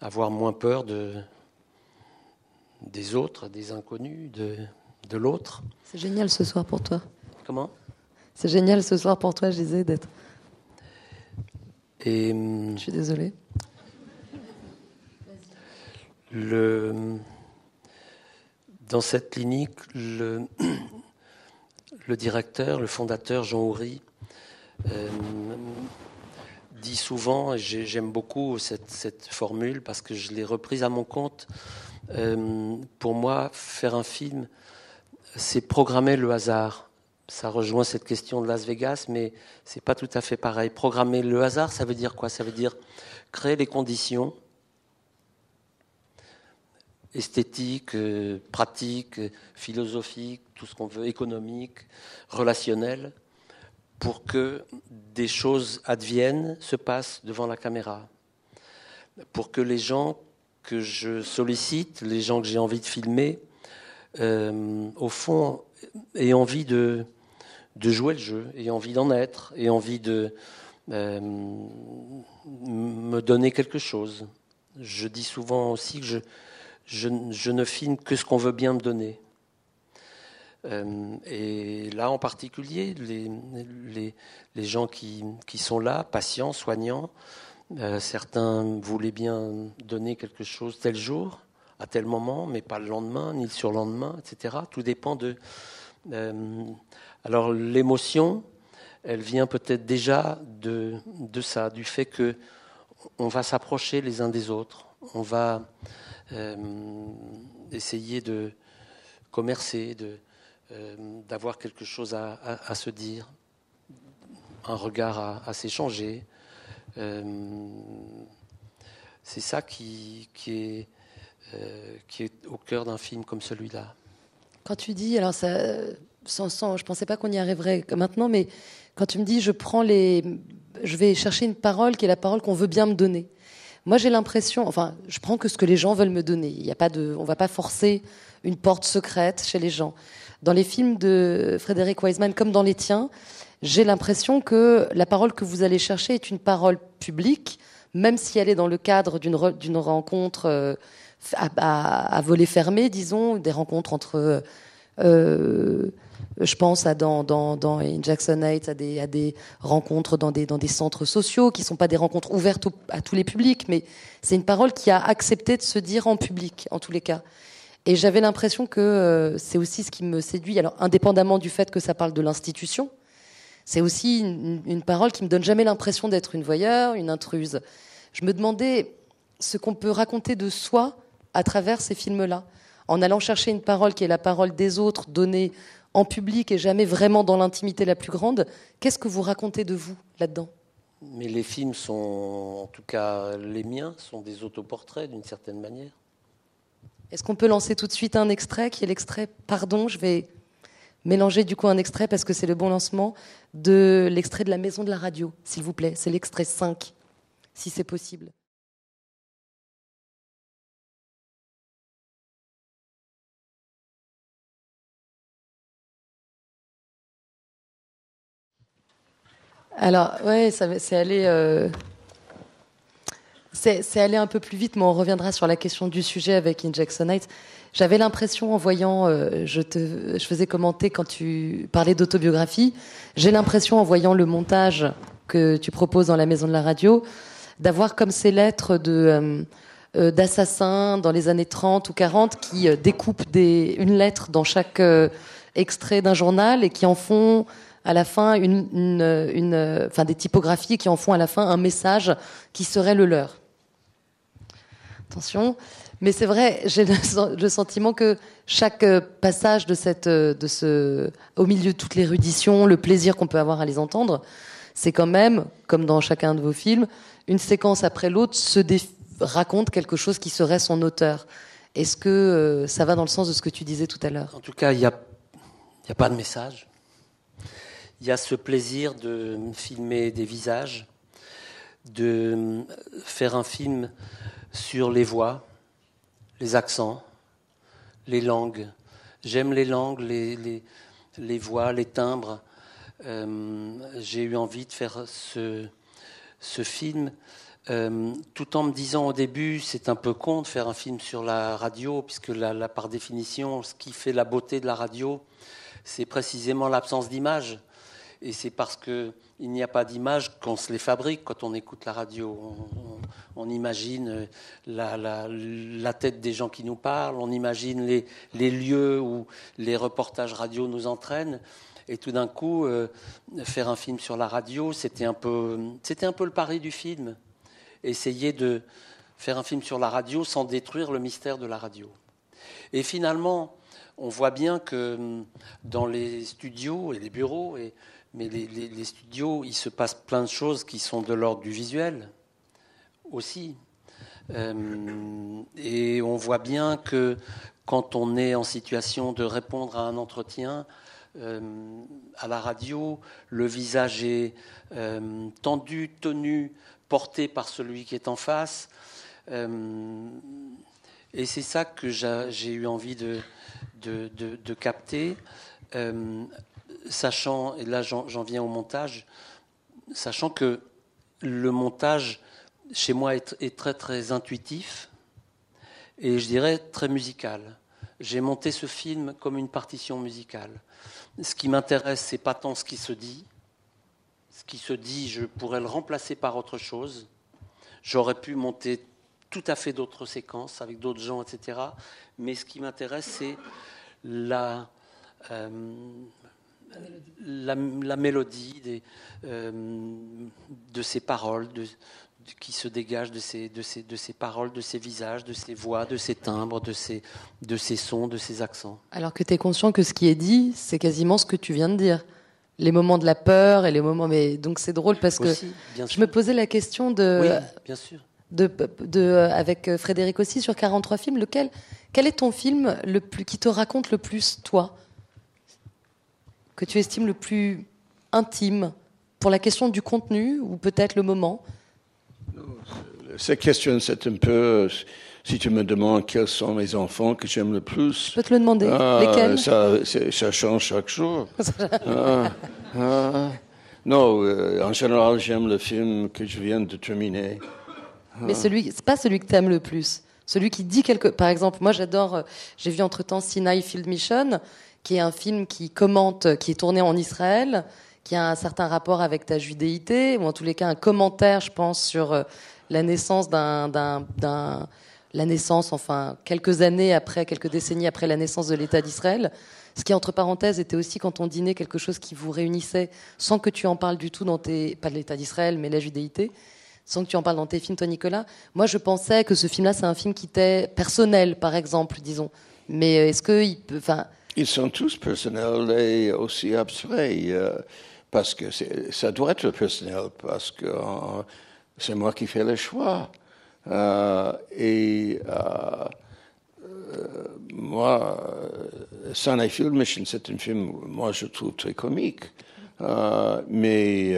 avoir moins peur de, des autres, des inconnus, de, de l'autre. C'est génial ce soir pour toi. Comment? C'est génial ce soir pour toi, je disais, d'être. Et. Je suis désolée. Le, dans cette clinique, le, directeur, le fondateur Jean Houry, euh, dit souvent, et j'aime beaucoup cette, cette, formule parce que je l'ai reprise à mon compte, euh, pour moi, faire un film, c'est programmer le hasard. Ça rejoint cette question de Las Vegas, mais c'est pas tout à fait pareil. Programmer le hasard, ça veut dire quoi? Ça veut dire créer les conditions esthétiques, euh, pratiques, philosophiques, tout ce qu'on veut, économiques, relationnelles, pour que des choses adviennent, se passent devant la caméra. Pour que les gens que je sollicite, les gens que j'ai envie de filmer, euh, au fond, aient envie de, de jouer le jeu, aient envie d'en être, aient envie de euh, me donner quelque chose. Je dis souvent aussi que je, je, ne filme que ce qu'on veut bien me donner. Euh, et là, en particulier, les, gens qui, sont là, patients, soignants, certains voulaient bien donner quelque chose tel jour, à tel moment, mais pas le lendemain, ni le surlendemain, etc. Tout dépend de. Euh, alors l'émotion, elle vient peut-être déjà de, de ça, du fait que on va s'approcher les uns des autres, on va euh, essayer de commercer, de euh, d'avoir quelque chose à, se dire, un regard à, s'échanger. c'est ça qui, qui est euh, qui est au cœur d'un film comme celui-là. Quand tu dis, alors ça, je pensais pas qu'on y arriverait maintenant, mais quand tu me dis, je prends les, je vais chercher une parole qui est la parole qu'on veut bien me donner. Moi, j'ai l'impression, enfin, je prends que ce que les gens veulent me donner. Il y a pas de, on va pas forcer une porte secrète chez les gens. Dans les films de Frédéric Wiseman, comme dans les tiens, j'ai l'impression que la parole que vous allez chercher est une parole publique, même si elle est dans le cadre d'une rencontre euh, à, volet fermé, disons, des rencontres entre euh, je pense à dans, dans, dans In Jackson Heights, à des, à des rencontres dans des, dans des centres sociaux qui sont pas des rencontres ouvertes à tous les publics, mais c'est une parole qui a accepté de se dire en public, en tous les cas. Et j'avais l'impression que euh, c'est aussi ce qui me séduit. Alors, indépendamment du fait que ça parle de l'institution, c'est aussi une, une, parole qui me donne jamais l'impression d'être une voyeur, une intruse. Je me demandais ce qu'on peut raconter de soi à travers ces films-là, en allant chercher une parole qui est la parole des autres, donnée en public et jamais vraiment dans l'intimité la plus grande. Qu'est-ce que vous racontez de vous là-dedans? Mais les films sont, en tout cas les miens, sont des autoportraits d'une certaine manière. Est-ce qu'on peut lancer tout de suite un extrait qui est l'extrait, pardon, je vais mélanger du coup un extrait parce que c'est le bon lancement, de l'extrait de la maison de la radio, s'il vous plaît. C'est l'extrait 5, si c'est possible. Alors, ouais, c'est allé, euh, c'est un peu plus vite, mais on reviendra sur la question du sujet avec Injection Night. J'avais l'impression, en voyant, euh, je te, je faisais commenter quand tu parlais d'autobiographie, j'ai l'impression, en voyant le montage que tu proposes dans la maison de la radio, d'avoir comme ces lettres de euh, d'assassins dans les années 30 ou 40 qui découpent des, une lettre dans chaque extrait d'un journal et qui en font à la fin une, une, des typographies qui en font à la fin un message qui serait le leur. Attention. Mais c'est vrai, j'ai le, sentiment que chaque euh, passage de cette, euh, de ce, au milieu de toute l'érudition, le plaisir qu'on peut avoir à les entendre, c'est quand même, comme dans chacun de vos films, une séquence après l'autre se raconte quelque chose qui serait son auteur. Est-ce que euh, ça va dans le sens de ce que tu disais tout à l'heure? En tout cas, il n'y a, a pas de message. Il y a ce plaisir de filmer des visages, de faire un film sur les voix, les accents, les langues. J'aime les langues, les, les, voix, les timbres. Euh, j'ai eu envie de faire ce, ce film euh, tout en me disant au début, c'est un peu con de faire un film sur la radio, puisque la, par définition, ce qui fait la beauté de la radio, c'est précisément l'absence d'image. Et c'est parce qu'il n'y a pas d'image qu'on se les fabrique quand on écoute la radio. On, imagine la, la, tête des gens qui nous parlent, on imagine les, lieux où les reportages radio nous entraînent. Et tout d'un coup, euh, faire un film sur la radio, c'était un, peu, c'était un peu le pari du film. Essayer de faire un film sur la radio sans détruire le mystère de la radio. Et finalement, on voit bien que dans les studios et les bureaux, et mais les, studios, il se passe plein de choses qui sont de l'ordre du visuel aussi. Euh, et on voit bien que quand on est en situation de répondre à un entretien, euh, à la radio, le visage est euh, tendu, tenu, porté par celui qui est en face. et c'est ça que j'ai eu envie de, de, de capter sachant, et là j'en viens au montage, sachant que le montage chez moi est, très très intuitif et je dirais très musical. J'ai monté ce film comme une partition musicale. Ce qui m'intéresse, c'est pas tant ce qui se dit. Ce qui se dit, je pourrais le remplacer par autre chose. J'aurais pu monter tout à fait d'autres séquences avec d'autres gens, etc. Mais ce qui m'intéresse, c'est la, euh, la, mélodie des, euh, de ces paroles, de, qui se dégagent de ces, de, ces, de ces paroles, de ces visages, de ces voix, de ces timbres, de ces, de ces sons, de ces accents. Alors que tu es conscient que ce qui est dit, c'est quasiment ce que tu viens de dire. Les moments de la peur et les moments. Mais donc c'est drôle parce que je me posais la question de. Oui, bien sûr. De, de, avec Frédéric aussi sur 43 films, lequel, quel est ton film le plus, qui te raconte le plus, toi? Que tu estimes le plus intime pour la question du contenu ou peut-être le moment Cette question, c'est un peu. Si tu me demandes quels sont les enfants que j'aime le plus. Je peux te le demander. Ah, Lesquels ça, ça, change chaque jour. Ah, ah, non, euh, en général, j'aime le film que je viens de terminer. Mais celui, c'est pas celui que tu aimes le plus. Celui qui dit quelque. Par exemple, moi, j'adore. Euh, j'ai vu entre temps Sinai Field Mission qui est un film qui commente, qui est tourné en Israël, qui a un certain rapport avec ta judéité, ou en tous les cas un commentaire, je pense, sur euh, la naissance d'un, la naissance, enfin quelques années après, quelques décennies après la naissance de l'État d'Israël. Ce qui, entre parenthèses, était aussi quand on dînait quelque chose qui vous réunissait sans que tu en parles du tout dans tes, pas de l'État d'Israël, mais la judéité, sans que tu en parles dans tes films, toi, Nicolas. Moi, je pensais que ce film-là, c'est un film qui était personnel, par exemple, disons. Mais est-ce que, peut, enfin. Ils sont tous personnels et aussi abstraits, euh, parce que ça doit être personnel, parce que euh, c'est moi qui fais le choix. Euh, et moi, Sunny Field Mission, c'est un film, moi, je trouve très comique. Mais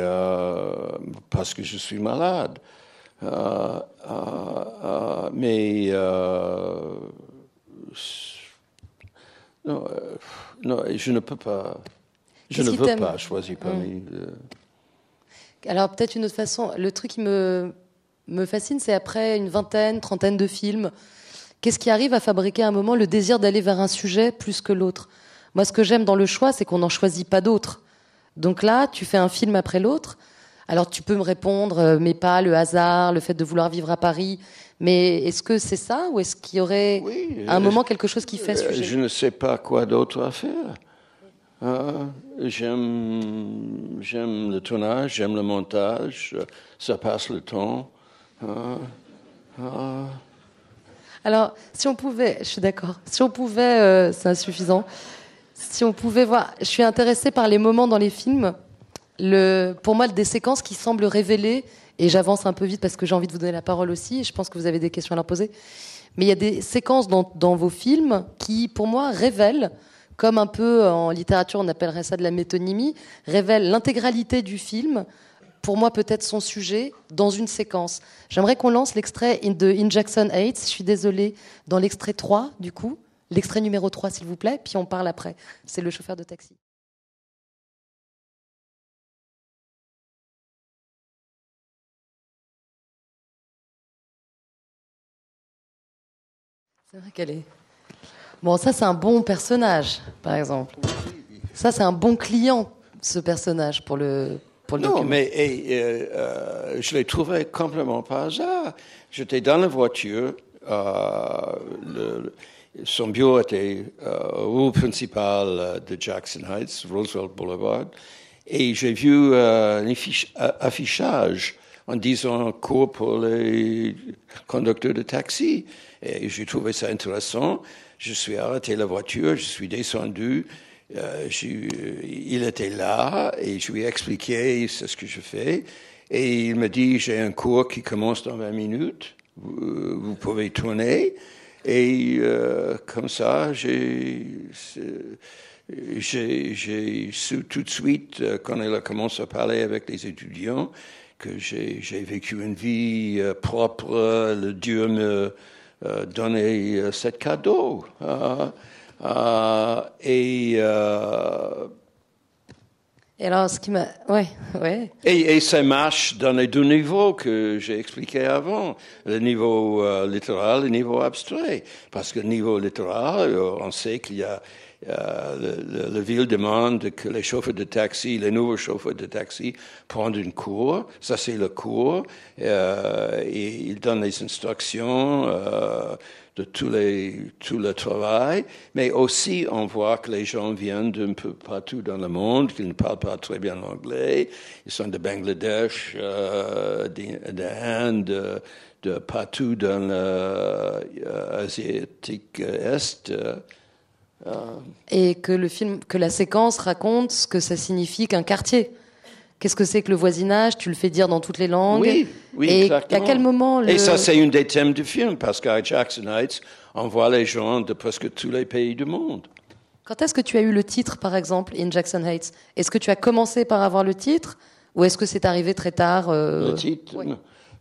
parce que je suis malade. Mais non, non, je ne peux pas. Je ne veux pas choisir parmi. Hum. Alors peut-être une autre façon. Le truc qui me me fascine, c'est après une vingtaine, trentaine de films, qu'est-ce qui arrive à fabriquer à un moment le désir d'aller vers un sujet plus que l'autre? Moi, ce que j'aime dans le choix, c'est qu'on n'en choisit pas d'autres. Donc là, tu fais un film après l'autre. Alors tu peux me répondre, euh, mais pas le hasard, le fait de vouloir vivre à Paris. Mais est-ce que c'est ça ou est-ce qu'il y aurait un moment quelque chose qui fait euh, sujet Je ne sais pas quoi d'autre à faire. Euh, j'aime, j'aime le tournage, j'aime le montage, ça passe le temps. Ah, ah. Alors, si on pouvait, je suis d'accord, si on pouvait, euh, c'est insuffisant, si on pouvait voir, je suis intéressée par les moments dans les films, le, pour moi, des séquences qui semblent révéler, et j'avance un peu vite parce que j'ai envie de vous donner la parole aussi, et je pense que vous avez des questions à leur poser, mais il y a des séquences dans, vos films qui, pour moi, révèlent, comme un peu en littérature on appellerait ça de la métonymie, révèlent l'intégralité du film, pour moi peut-être son sujet dans une séquence. J'aimerais qu'on lance l'extrait de In Jackson Heights. Je suis désolée, dans l'extrait 3, du coup. L'extrait numéro 3, s'il vous plaît, puis on parle après. C'est le chauffeur de taxi. C'est vrai qu'elle est. Bon, ça, c'est un bon personnage, par exemple. Ça, c'est un bon client, ce personnage, pour le, non, mais euh, euh, je l'ai trouvé complètement par hasard. J'étais dans la voiture. Euh, le, son bureau était rue principale de Jackson Heights, Roosevelt Boulevard. Et j'ai vu un affichage en disant cours pour les conducteurs de taxi. Et j'ai trouvé ça intéressant. Je suis arrêté la voiture, je suis descendu. Euh, il était là et je lui ai expliqué ce que je fais. Et il me dit, j'ai un cours qui commence dans 20 minutes, vous, pouvez tourner. Et euh, comme ça, j'ai su tout de suite, euh, quand elle a commencé à parler avec les étudiants, que j'ai vécu une vie propre, le Dieu me donnait ce cadeau. Hein. Euh, et, euh, et alors, ce qui m'a. Ouais, ouais. Et, et, ça marche dans les deux niveaux que j'ai expliqué avant le niveau euh, littéral et le niveau abstrait. Parce que le niveau littéral, on sait qu'il y a. la ville demande que les chauffeurs de taxi, les nouveaux chauffeurs de taxi, prennent une cours. Ça, c'est le cours. et ils donnent les instructions de tout, les, tout le travail, mais aussi on voit que les gens viennent d'un peu partout dans le monde, qu'ils ne parlent pas très bien l'anglais, ils sont de Bangladesh, euh, d'Inde, de, partout dans l'Asiatique euh, Est. Euh, Et que le film, que la séquence raconte ce que ça signifie qu'un quartier. Qu'est-ce que c'est que le voisinage? Tu le fais dire dans toutes les langues. Oui, oui, Et exactement. à quel moment Et ça, c'est un des thèmes du film, parce qu'à Jackson Heights, on voit les gens de presque tous les pays du monde. Quand est-ce que tu as eu le titre, par exemple, in Jackson Heights? Est-ce que tu as commencé par avoir le titre? Ou est-ce que c'est arrivé très tard euh... Le titre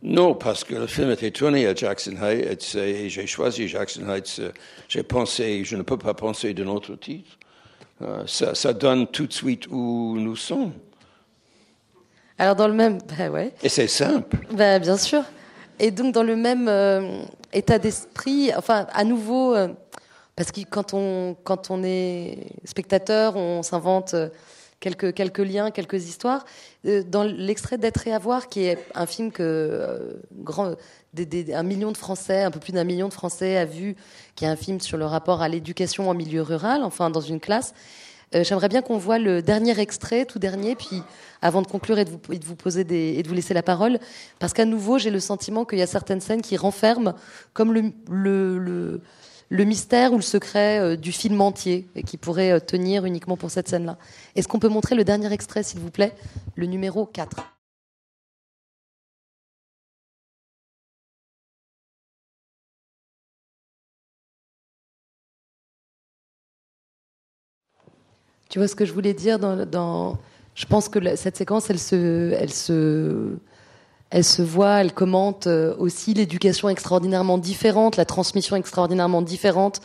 Non, parce que le film était tourné à Jackson Heights et j'ai choisi Jackson Heights. J'ai pensé, je ne peux pas penser d'un autre titre. Euh, ça, ça donne tout de suite où nous sommes. Alors dans le même, bah ouais. Et c'est simple. Bah, bien sûr. Et donc dans le même euh, état d'esprit, enfin à nouveau, euh, Parce que quand on, quand on est spectateur, on s'invente quelques, quelques liens, quelques histoires. Dans l'extrait d'être et avoir, qui est un film que grand, un million de Français, un peu plus d'un million de Français a vu, qui est un film sur le rapport à l'éducation en milieu rural, enfin dans une classe. Euh, j'aimerais bien qu'on voit le dernier extrait, tout dernier, puis avant de conclure et de vous, de vous poser des, et de vous laisser la parole, parce qu'à nouveau, j'ai le sentiment qu'il y a certaines scènes qui renferment comme le, le, le, mystère ou le secret euh, du film entier et qui pourrait euh, tenir uniquement pour cette scène-là. Est-ce qu'on peut montrer le dernier extrait, s'il vous plaît, le numéro 4 Tu vois ce que je voulais dire dans, Je pense que cette séquence, elle se, elle se voit, elle commente euh, aussi l'éducation extraordinairement différente, la transmission extraordinairement différente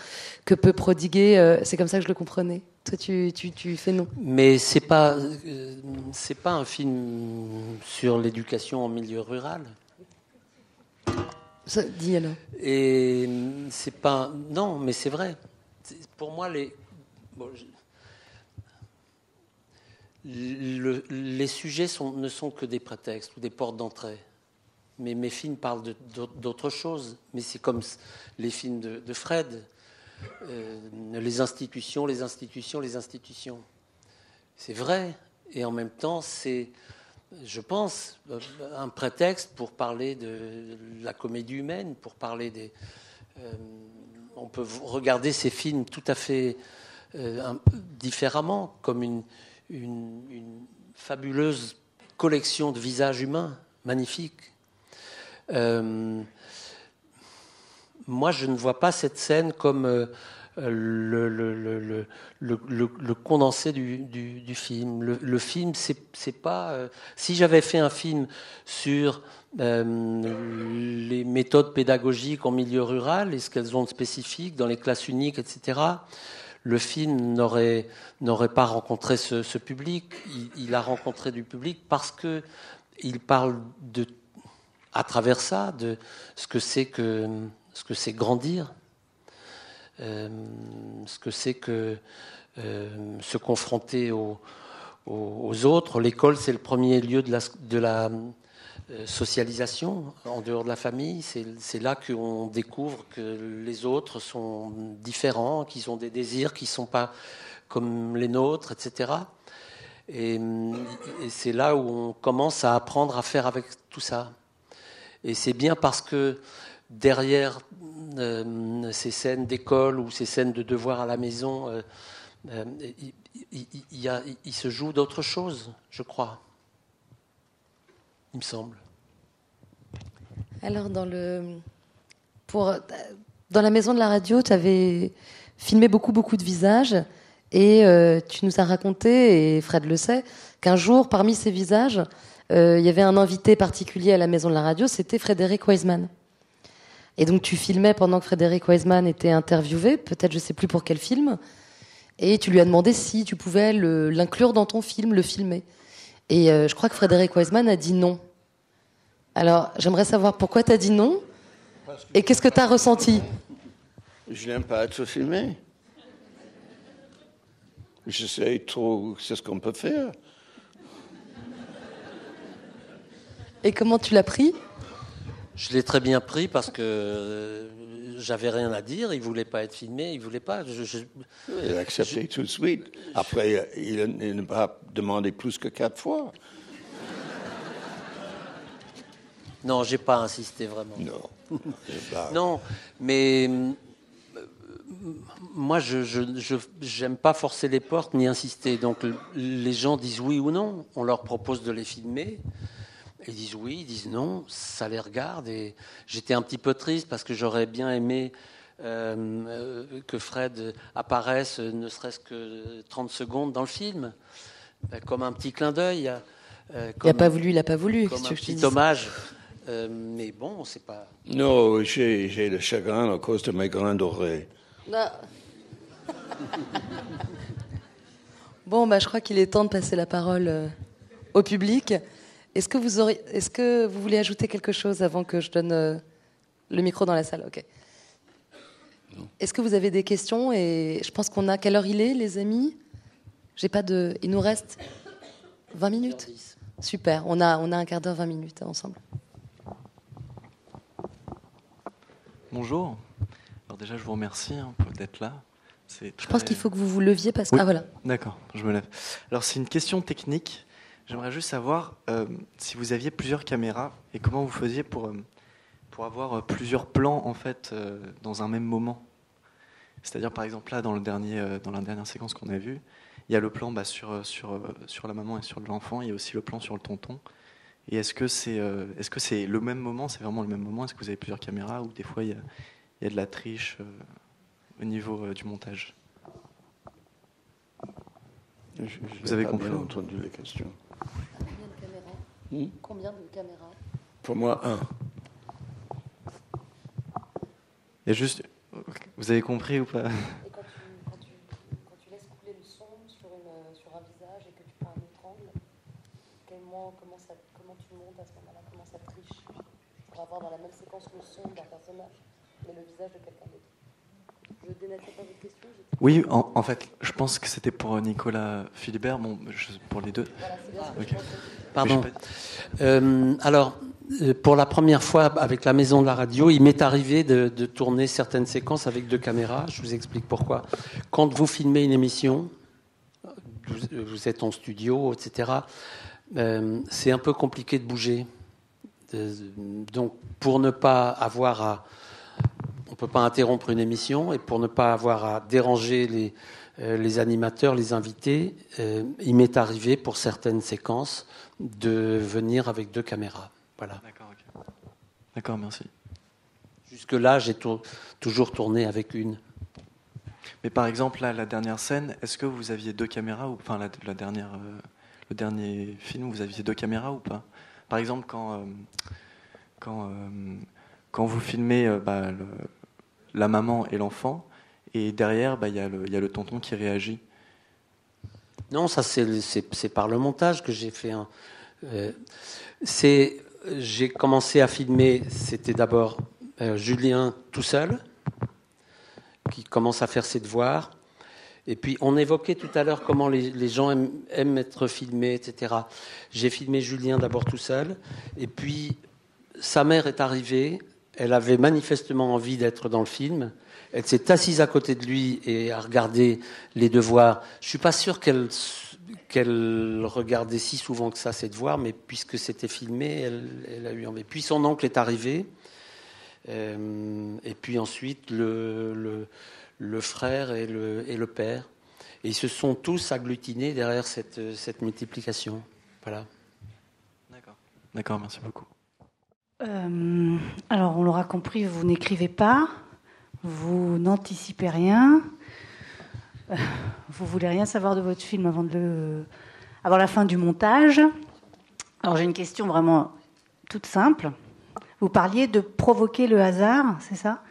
que peut prodiguer. Euh, c'est comme ça que je le comprenais. Toi, tu, tu, tu fais non. Mais c'est pas, euh, c'est pas un film sur l'éducation en milieu rural. Ça, dis alors. Et c'est pas, non, mais c'est vrai. Pour moi, les, les sujets ne sont que des prétextes ou des portes d'entrée. Mais mes films parlent d'autre chose. Mais c'est comme les films de, Fred. Euh, les institutions, les institutions, les institutions. C'est vrai. Et en même temps, c'est, je pense, un prétexte pour parler de la comédie humaine, pour parler des. Euh, on peut regarder ces films tout à fait euh, différemment, comme une, une, fabuleuse collection de visages humains, magnifiques. Euh, moi, je ne vois pas cette scène comme euh, le, condensé du, du, film. Le, film, c'est pas. Euh, si j'avais fait un film sur les méthodes pédagogiques en milieu rural et ce qu'elles ont de spécifique dans les classes uniques, etc le film n'aurait n'aurait pas rencontré ce, public. Il, a rencontré du public parce que il parle de à travers ça de ce que c'est que ce que c'est grandir, euh, ce que c'est que euh, se confronter aux, aux autres. L'école, c'est le premier lieu de la, de la socialisation en dehors de la famille. C'est là qu'on découvre que les autres sont différents, qu'ils ont des désirs qui ne sont pas comme les nôtres, etc. Et, c'est là où on commence à apprendre à faire avec tout ça. Et c'est bien parce que derrière euh, ces scènes d'école ou ces scènes de devoir à la maison, euh, il se joue d'autres choses, je crois Alors, dans, le, dans la maison de la radio, tu avais filmé beaucoup, beaucoup de visages. Et euh, tu nous as raconté, et Fred le sait, qu'un jour, parmi ces visages, euh, il y avait un invité particulier à la maison de la radio, c'était Frédéric Weisman. Et donc tu filmais pendant que Frédéric Weisman était interviewé, peut-être je sais plus pour quel film, et tu lui as demandé si tu pouvais l'inclure dans ton film, le filmer. Et euh, je crois que Frédéric Weisman a dit non. Alors, j'aimerais savoir pourquoi tu as dit non et qu'est-ce que tu as ressenti? Je n'aime pas être filmé. Je sais trop, c'est ce qu'on peut faire. Et comment tu l'as pris? Je l'ai très bien pris parce que j'avais rien à dire. Il voulait pas être filmé, il voulait pas. il a accepté tout de suite. Après, il n'a pas demandé plus que quatre fois. Non, j'ai pas insisté vraiment. Non. non, mais euh, moi, je n'aime pas forcer les portes ni insister. Donc, les gens disent oui ou non. On leur propose de les filmer. Ils disent oui, ils disent non. Ça les regarde. Et j'étais un petit peu triste parce que j'aurais bien aimé euh, que Fred apparaisse, ne serait-ce que 30 secondes dans le film, comme un petit clin d'œil. Euh, il n'a pas voulu, il n'a pas voulu. Comme un petit hommage. Euh, mais bon, c'est pas. Non, j'ai le chagrin à cause de mes grandes oreilles. bon, bah, je crois qu'il est temps de passer la parole euh, au public. Est-ce que, vous aurez, est-ce que vous voulez ajouter quelque chose avant que je donne euh, le micro dans la salle? Ok. Est-ce que vous avez des questions? Et je pense qu'on a. Quelle heure il est, les amis? J'ai pas de. Il nous reste 20 minutes Super. On a, on a un quart d'heure, 20 minutes ensemble. Bonjour. Alors déjà, je vous remercie hein, d'être là. Je pense qu'il faut que vous vous leviez parce que... Ah voilà. D'accord, je me lève. Alors c'est une question technique. J'aimerais juste savoir euh, si vous aviez plusieurs caméras et comment vous faisiez pour, euh, pour avoir euh, plusieurs plans en fait dans un même moment. C'est-à-dire par exemple là dans, le dernier, dans la dernière séquence qu'on a vue, il y a le plan bah, sur, sur, sur la maman et sur l'enfant, il y a aussi le plan sur le tonton. Et est-ce que c'est est-ce que c'est le même moment, c'est vraiment le même moment? Est-ce que vous avez plusieurs caméras ou des fois il y a, il y a de la triche au niveau du montage? Vous avez compris entendu les questions. Combien de caméras hmm? Combien de caméras Pour moi, un. Il y a juste. Vous avez compris ou pas Et quand tu, quand, tu, quand tu, laisses couler le son sur, une, sur, un visage et que tu prends un autre angle, comment, comment, ça, comment tu montes à ce moment-là Comment ça triche Pour avoir dans la même séquence le son d'un personnage, mais le visage de quelqu'un d'autre. Je dénature pas votre question Oui, en, en, fait, je pense que c'était pour Nicolas Philibert, bon, pour les deux. Voilà, bien okay. Pardon. Euh, alors, euh, pour la première fois avec la maison de la radio, il m'est arrivé de, de, tourner certaines séquences avec deux caméras. Je vous explique pourquoi. Quand vous filmez une émission, vous, vous êtes en studio, etc. Euh, c'est un peu compliqué de bouger. Euh, donc, pour ne pas avoir à ne peut pas interrompre une émission et pour ne pas avoir à déranger les, euh, les animateurs, les invités, euh, il m'est arrivé pour certaines séquences de venir avec deux caméras. Voilà. D'accord, D'accord merci. Jusque-là, j'ai toujours tourné avec une. Mais par exemple, là, la dernière scène, est-ce que vous aviez deux caméras ou enfin la, dernière, euh, le dernier film, vous aviez deux caméras ou pas? Par exemple, quand quand quand vous filmez bah, le, la maman et l'enfant, et derrière, bah, il y, a le tonton qui réagit. Non, ça c'est par le montage que j'ai fait. Un, euh, j'ai commencé à filmer. C'était d'abord euh, Julien tout seul qui commence à faire ses devoirs. Et puis on évoquait tout à l'heure comment les, gens aiment, être filmés, etc. J'ai filmé Julien d'abord tout seul. Et puis sa mère est arrivée elle avait manifestement envie d'être dans le film. Elle s'est assise à côté de lui et a regardé les devoirs. Je suis pas sûr qu'elle regardait si souvent que ça ses devoirs, mais puisque c'était filmé, elle, a eu envie. Puis son oncle est arrivé, euh, et puis ensuite le, frère et le, et le père. Et ils se sont tous agglutinés derrière cette, cette multiplication. Voilà. D'accord. D'accord, merci beaucoup. Euh, alors, on l'aura compris, vous n'écrivez pas, vous n'anticipez rien, euh, vous voulez rien savoir de votre film avant, de le, avant la fin du montage. Alors, j'ai une question vraiment toute simple. Vous parliez de provoquer le hasard, c'est ça?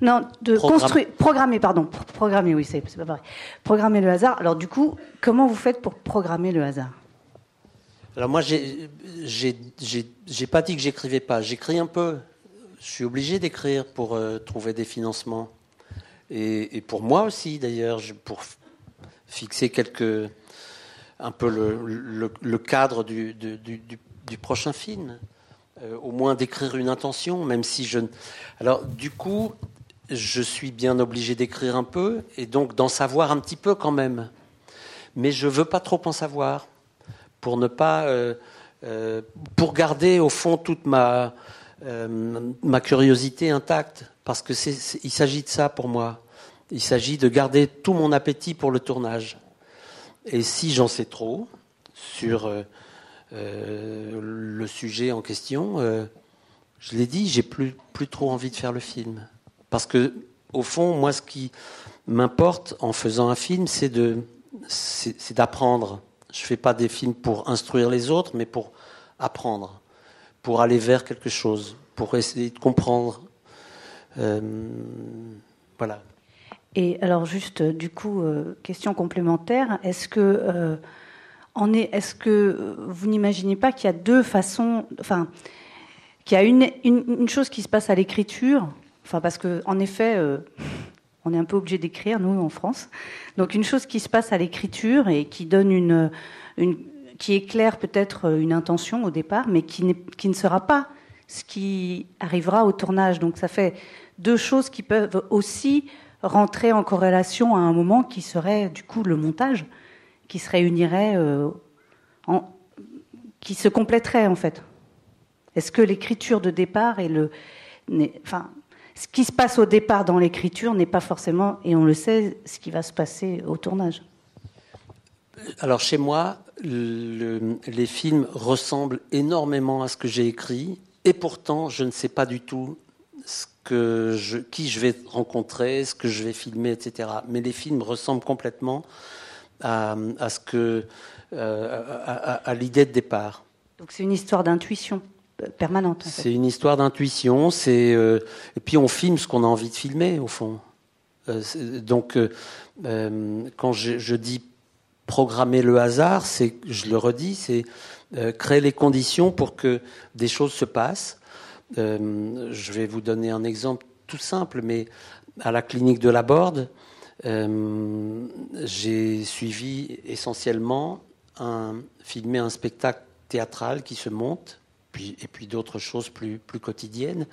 Non, de construire, programmer, pardon, programmer, oui, c'est pas vrai. Programmer le hasard. Alors du coup, comment vous faites pour programmer le hasard? Alors moi, j'ai pas dit que j'écrivais pas. J'écris un peu. Je suis obligé d'écrire pour euh, trouver des financements. Et, pour moi aussi, d'ailleurs, pour fixer quelques, un peu le, cadre du, prochain film. Euh, au moins d'écrire une intention, même si je. Alors, du coup, je suis bien obligé d'écrire un peu et donc d'en savoir un petit peu quand même. Mais je veux pas trop en savoir pour ne pas, euh, euh, pour garder au fond toute ma euh, ma curiosité intacte, parce que c'est, il s'agit de ça pour moi. Il s'agit de garder tout mon appétit pour le tournage. Et si j'en sais trop sur le sujet en question, je l'ai dit, j'ai plus plus trop envie de faire le film, parce que au fond, moi, ce qui m'importe en faisant un film, c'est de c'est d'apprendre je ne fais pas des films pour instruire les autres, mais pour apprendre, pour aller vers quelque chose, pour essayer de comprendre. Euh, voilà. Et alors juste, du coup, euh, question complémentaire, est-ce que, euh, est, est-ce que vous n'imaginez pas qu'il y a deux façons, enfin, qu'il y a une, une, chose qui se passe à l'écriture, enfin parce que en effet, euh, on est un peu obligé d'écrire nous en France. Donc une chose qui se passe à l'écriture et qui donne une, qui éclaire peut-être une intention au départ, mais qui, ne sera pas ce qui arrivera au tournage. Donc ça fait deux choses qui peuvent aussi rentrer en corrélation à un moment qui serait du coup le montage, qui se réunirait, euh, qui se compléterait en fait. Est-ce que l'écriture de départ et le, enfin, ce qui se passe au départ dans l'écriture n'est pas forcément, et on le sait, ce qui va se passer au tournage. Alors chez moi, les films ressemblent énormément à ce que j'ai écrit, et pourtant je ne sais pas du tout ce que je, qui je vais rencontrer, ce que je vais filmer, etc. Mais les films ressemblent complètement à, ce que, euh, à, l'idée de départ. Donc c'est une histoire d'intuition C'est une histoire d'intuition. Euh, et puis on filme ce qu'on a envie de filmer au fond. Euh, donc quand je, dis programmer le hasard, c'est, je le redis, c'est créer les conditions pour que des choses se passent euh, je vais vous donner un exemple tout simple, mais à la clinique de la Borde, euh, j'ai suivi essentiellement un, filmer un spectacle théâtral qui se monte, et puis d'autres choses plus, plus quotidiennes.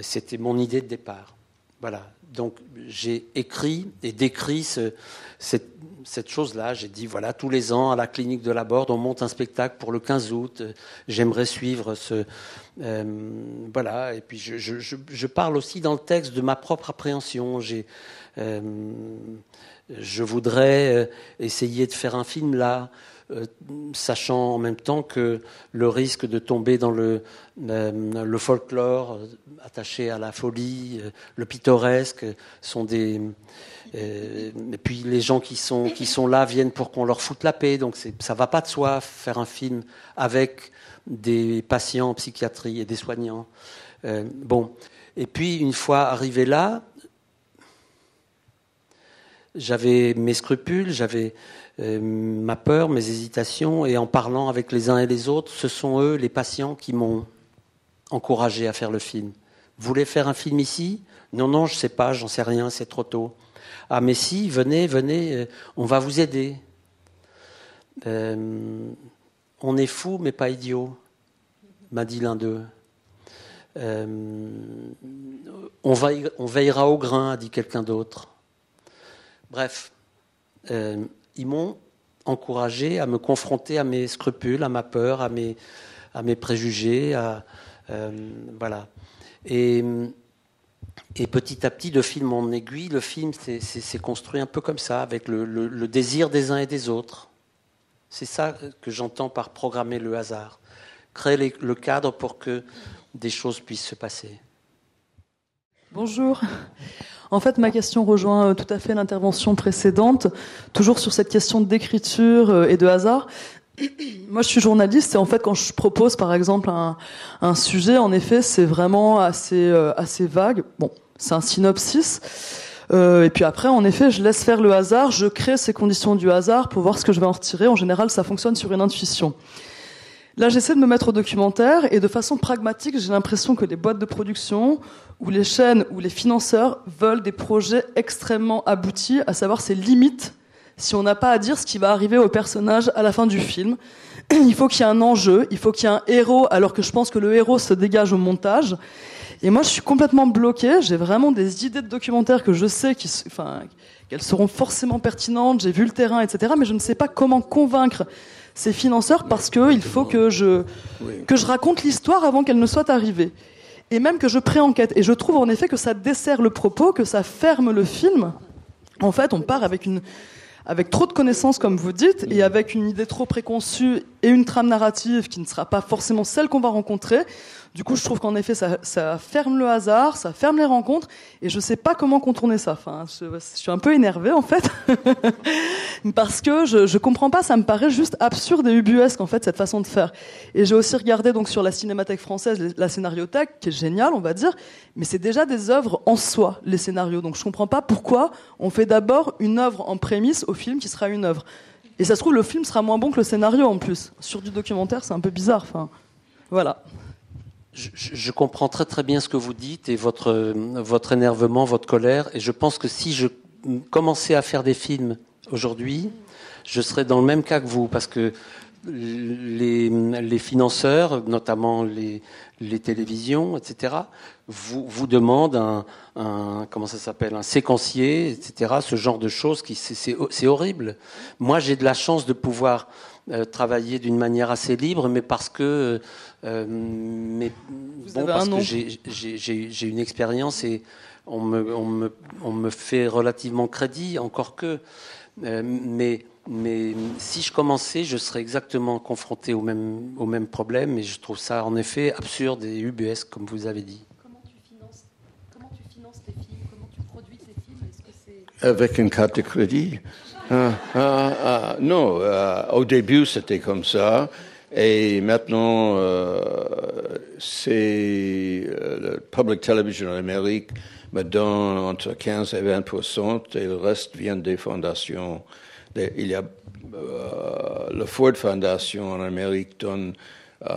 C'était mon idée de départ. Voilà. Donc j'ai écrit et décrit cette, chose-là. J'ai dit voilà, tous les ans à la clinique de la Borde, on monte un spectacle pour le 15 août. J'aimerais suivre ce, euh, voilà, et puis je, je, je, parle aussi dans le texte de ma propre appréhension. J'ai, euh, je voudrais euh, essayer de faire un film là, sachant en même temps que le risque de tomber dans le, le folklore attaché à la folie, le pittoresque, sont des. et puis les gens qui sont, là viennent pour qu'on leur foute la paix, donc ça va pas de soi faire un film avec des patients en psychiatrie et des soignants. Euh, bon, et puis une fois arrivé là, j'avais mes scrupules, j'avais euh, ma peur, mes hésitations, et en parlant avec les uns et les autres, ce sont eux, les patients, qui m'ont encouragé à faire le film. Vous voulez faire un film ici? Non, non, je ne sais pas, j'en sais rien, c'est trop tôt. Ah, mais si, venez, venez, euh, on va vous aider on est fou mais pas idiot, m'a dit l'un d'eux. Euh, on, veillera au grain, a dit quelqu'un d'autre. Bref, euh, ils m'ont encouragé à me confronter à mes scrupules, à ma peur, à mes, préjugés, à, euh, voilà. Et, petit à petit, de film en aiguille, le film s'est construit un peu comme ça, avec le désir des uns et des autres. C'est ça que j'entends par programmer le hasard. Créer le cadre pour que des choses puissent se passer. Bonjour. En fait, ma question rejoint euh, tout à fait l'intervention précédente, toujours sur cette question d'écriture euh, et de hasard. Moi, je suis journaliste et en fait, quand je propose, par exemple, un, sujet, en effet, c'est vraiment assez, euh, assez vague. Bon, c'est un synopsis. Euh, et puis après, en effet, je laisse faire le hasard, je crée ces conditions du hasard pour voir ce que je vais en retirer. En général, ça fonctionne sur une intuition. Là, j'essaie de me mettre au documentaire et de façon pragmatique, j'ai l'impression que les boîtes de production ou les chaînes ou les financeurs veulent des projets extrêmement aboutis, à savoir ses limites si on n'a pas à dire ce qui va arriver au personnage à la fin du film. Il faut qu'il y ait un enjeu, il faut qu'il y ait un héros alors que je pense que le héros se dégage au montage. Et moi, je suis complètement bloquée. J'ai vraiment des idées de documentaires que je sais qu'elles seront forcément pertinentes. J'ai vu le terrain, etc. Mais je ne sais pas comment convaincre ces financeurs parce qu'il faut que je, que je raconte l'histoire avant qu'elle ne soit arrivée. Et même que je pré-enquête. Et je trouve en effet que ça dessert le propos, que ça ferme le film. En fait, on part avec une, avec trop de connaissances, comme vous dites, et avec une idée trop préconçue et une trame narrative qui ne sera pas forcément celle qu'on va rencontrer. Du coup, je trouve qu'en effet, ça, ça, ferme le hasard, ça ferme les rencontres, et je sais pas comment contourner ça. Enfin, je, suis un peu énervée en fait, parce que je, je comprends pas. Ça me paraît juste absurde et ubuesque en fait cette façon de faire. Et j'ai aussi regardé donc sur la Cinémathèque française la scénariothèque, qui est géniale, on va dire, mais c'est déjà des œuvres en soi les scénarios. Donc je comprends pas pourquoi on fait d'abord une œuvre en prémisse au film qui sera une œuvre. Et ça se trouve, le film sera moins bon que le scénario en plus. Sur du documentaire, c'est un peu bizarre. Enfin, voilà. Je, je, comprends très très bien ce que vous dites et votre, votre énervement, votre colère. Et je pense que si je commençais à faire des films aujourd'hui, je serais dans le même cas que vous, parce que les, les financeurs, notamment les, les télévisions, etc., vous, vous demandent un, un comment ça s'appelle, un séquencier, etc., ce genre de choses qui c'est horrible. Moi, j'ai de la chance de pouvoir euh, travailler d'une manière assez libre, mais parce que, euh, mais bon, parce que j'ai une expérience et on me, on, me, on me fait relativement crédit, encore que, euh, mais mais si je commençais, je serais exactement confronté au même, au même problème, et je trouve ça en effet absurde et UBS, comme vous avez dit. Comment tu finances, comment tu finances tes films Comment tu produis tes films? Avec une carte de crédit. Ah, ah, ah, non, euh, au début c'était comme ça, et maintenant euh, c'est euh, le public television en Amérique me donne entre 15 et 20% et le reste vient des fondations il y a euh, le Ford Foundation en Amérique donne euh,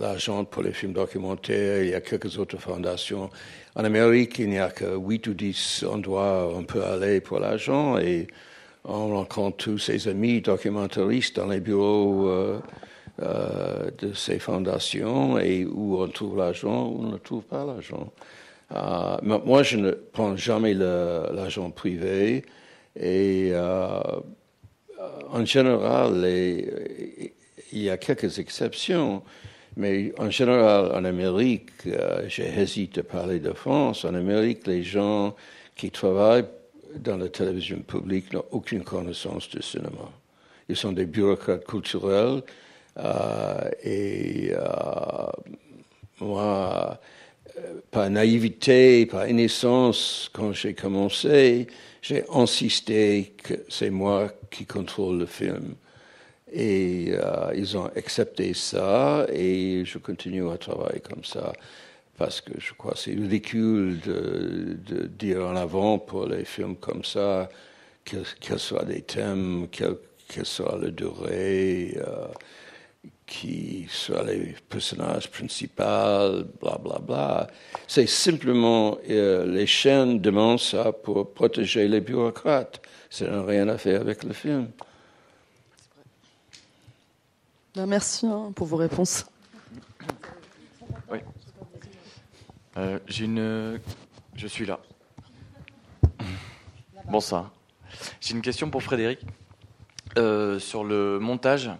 l'argent pour les films documentaires. Il y a quelques autres fondations. En Amérique, il n'y a que 8 ou 10 endroits où on peut aller pour l'argent et on rencontre tous ses amis documentaristes dans les bureaux euh, euh, de ces fondations et où on trouve l'argent, où on ne trouve pas l'argent. Euh, moi, je ne prends jamais l'argent privé. Et en général, il y a quelques exceptions, mais en général, en Amérique, euh, j'hésite à parler de France, en Amérique, les gens qui travaillent dans la télévision publique n'ont aucune connaissance du cinéma. Ils sont des bureaucrates culturels euh, et moi, par naïveté, par innocence, quand j'ai commencé, j'ai insisté que c'est moi qui contrôle le film. Et euh, ils ont accepté ça et je continue à travailler comme ça parce que je crois que c'est ridicule de, dire en avant pour les films comme ça, quels soient des thèmes, quelle, soit la durée. Euh, qui les personnages principaux, bla bla bla. C'est simplement euh, les chaînes demandent ça pour protéger les bureaucrates. Ça n'a rien à faire avec le film. Ben, merci hein, pour vos réponses. Oui. Euh, une. Je suis là. Bonsoir. J'ai une question pour Frédéric euh, sur le montage.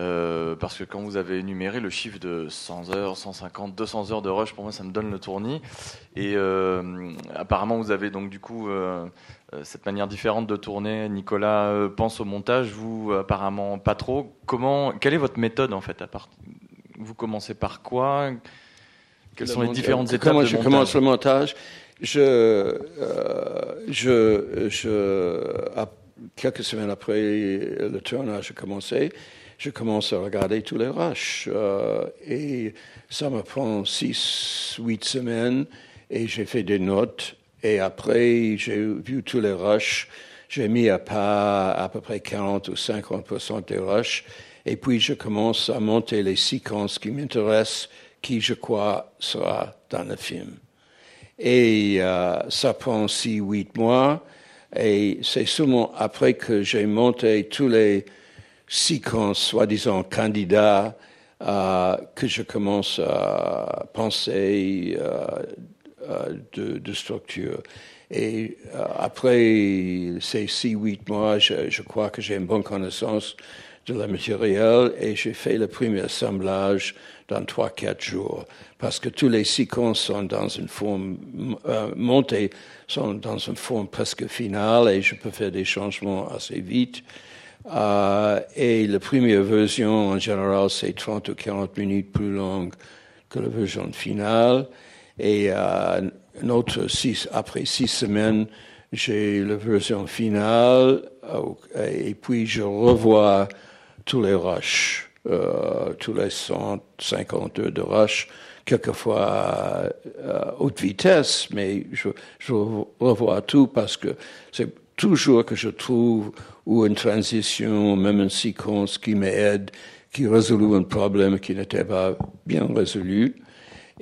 Euh, parce que quand vous avez énuméré le chiffre de 100 heures, 150, 200 heures de rush, pour moi, ça me donne le tournis. Et apparemment, vous avez donc du coup cette manière différente de tourner. Nicolas pense au montage, vous apparemment pas trop. Comment, quelle est votre méthode en fait à part, Vous commencez par quoi? Quelles sont les différentes étapes Comment de je montage? commence le montage? Je, je, je, quelques semaines après le tournage a commencé, je commence à regarder tous les rushs. Euh, et ça me prend six, huit semaines et j'ai fait des notes. Et après, j'ai vu tous les rushs. J'ai mis à part à peu près 40 ou 50% des rushs. Et puis, je commence à monter les séquences qui m'intéressent, qui, je crois, sera dans le film. Et euh, ça prend six, huit mois. Et c'est seulement après que j'ai monté tous les séquence, soi-disant candidat, euh, que je commence à penser euh, de, de, structure. Et après ces six, huit mois, je, crois que j'ai une bonne connaissance de la matériel et j'ai fait le premier assemblage dans trois, quatre jours parce que tous les séquences sont dans une forme euh, montées, sont dans une forme presque finale et je peux faire des changements assez vite. Euh, et la première version, en général, c'est 30 ou 40 minutes plus longue que la version finale. Et euh, autre six, après six semaines, j'ai la version finale. Euh, et puis, je revois tous les rushs, euh, tous les 150 heures de rush, quelquefois à haute vitesse, mais je, je revois tout parce que c'est toujours que je trouve ou une transition, même une séquence qui m'aide, qui résout un problème qui n'était pas bien résolu.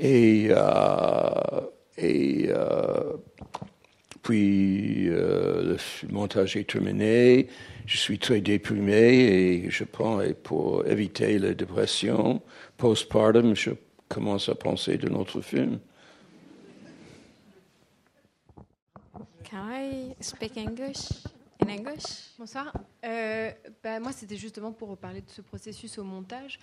Et, euh, euh, puis euh, le montage est terminé. Je suis très déprimé et je prends, et pour éviter la dépression postpartum, je commence à penser de notre film. Can I speak English? Bonsoir. Euh, bah, moi, c'était justement pour parler de ce processus au montage.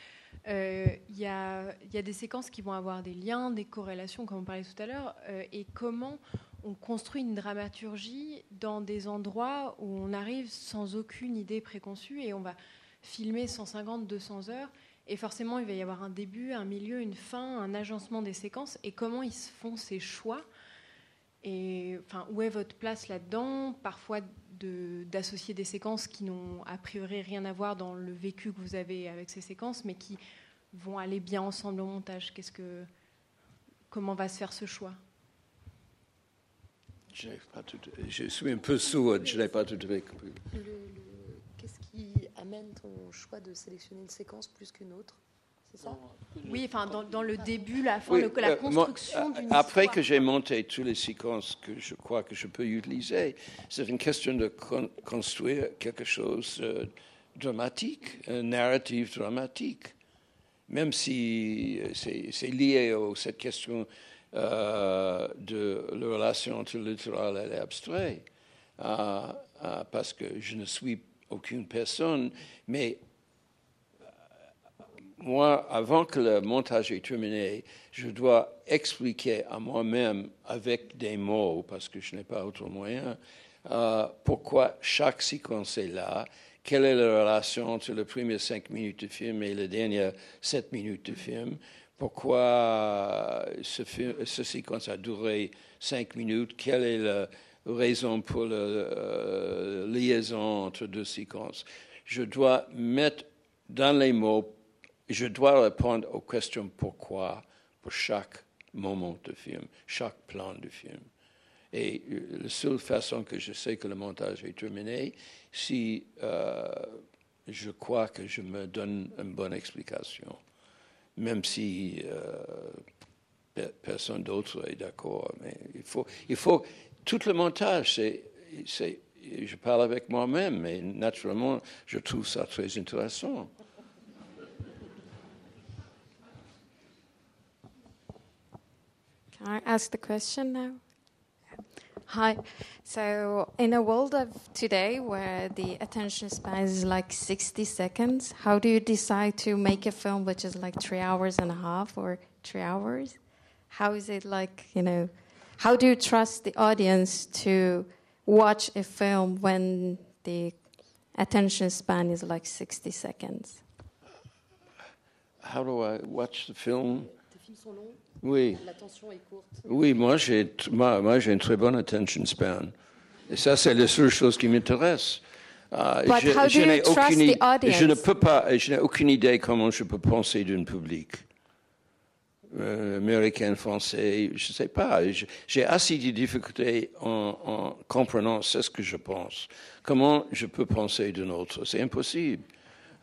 Euh, Il y, a, y, a, des séquences qui vont avoir des liens, des corrélations, comme on parlait tout à l'heure, euh, et comment on construit une dramaturgie dans des endroits où on arrive sans aucune idée préconçue et on va filmer 150, 200 heures. Et forcément, il va y avoir un début, un milieu, une fin, un agencement des séquences. Et comment ils se font ces choix? Et enfin, où est votre place là-dedans? Parfois d'associer des séquences qui n'ont a priori rien à voir dans le vécu que vous avez avec ces séquences, mais qui vont aller bien ensemble au montage. Qu'est-ce que, comment va se faire ce choix? Je, pas tout, je suis un peu sourde, je n'ai pas tout à fait compris. Qu'est-ce qui amène ton choix de sélectionner une séquence plus qu'une autre? Oui, enfin, dans, dans, le début, la fin, oui, le, la construction euh, d'une Après histoire. que j'ai monté toutes les séquences que je crois que je peux utiliser, c'est une question de con construire quelque chose euh, dramatique, un narratif dramatique. Même si c'est lié à cette question euh, de la relation entre le littéral et l'abstrait, euh, euh, parce que je ne suis aucune personne, mais moi, avant que le montage est terminé, je dois expliquer à moi-même avec des mots, parce que je n'ai pas autre moyen, euh, pourquoi chaque séquence est là, quelle est la relation entre les premières cinq minutes du film et les dernières sept minutes du film, pourquoi ce, film, ce séquence a duré cinq minutes, quelle est la raison pour la euh, liaison entre deux séquences. Je dois mettre dans les mots je dois répondre aux questions pourquoi pour chaque moment du film, chaque plan du film. Et la seule façon que je sais que le montage est terminé, si euh, je crois que je me donne une bonne explication, même si euh, personne d'autre est d'accord. Mais il faut, il faut, tout le montage, c'est, je parle avec moi-même, mais naturellement, je trouve ça très intéressant. Can I ask the question now? Hi. So, in a world of today where the attention span is like 60 seconds, how do you decide to make a film which is like three hours and a half or three hours? How is it like, you know, how do you trust the audience to watch a film when the attention span is like 60 seconds? How do I watch the film? Tes films sont longs Oui. L'attention est courte. Oui, moi j'ai moi, moi j'ai une très bonne attention span. Et ça c'est la seule chose qui m'intéresse. Uh, je, je n'ai aucune, je ne peux pas, je n'ai aucune idée comment je peux penser d'un public. Euh, américain, français, je ne sais pas. J'ai assez de difficultés en, en comprenant ce que je pense. Comment je peux penser d'un autre? C'est impossible.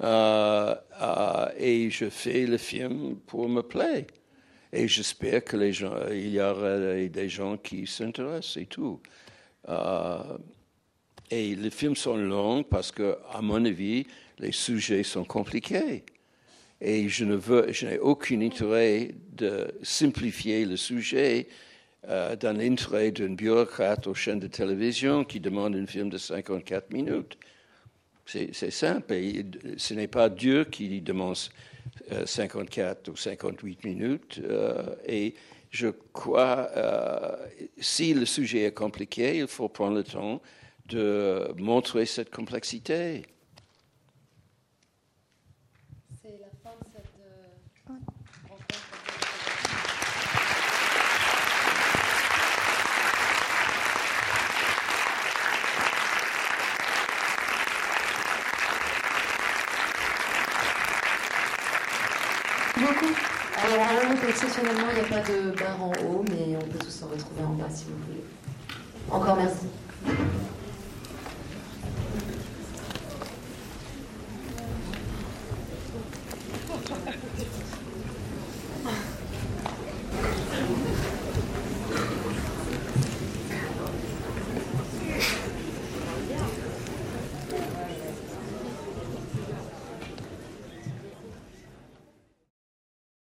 Euh, euh, et je fais le film pour me plaire. Et j'espère que il y aura des gens qui s'intéressent et tout. Euh, et les films sont longs parce que, à mon avis, les sujets sont compliqués. Et je ne veux, je n'ai aucun intérêt de simplifier le sujet euh, dans d'un bureaucrate aux chaînes de télévision qui demande un film de 54 minutes. C'est simple. Et ce n'est pas Dieu qui demande 54 ou 58 minutes. Euh, et je crois, euh, si le sujet est compliqué, il faut prendre le temps de montrer cette complexité. C'est la fin de cette euh, rencontre. Alors exceptionnellement, il n'y a pas de bar en haut, mais on peut tous se retrouver en bas si vous voulez. Encore merci.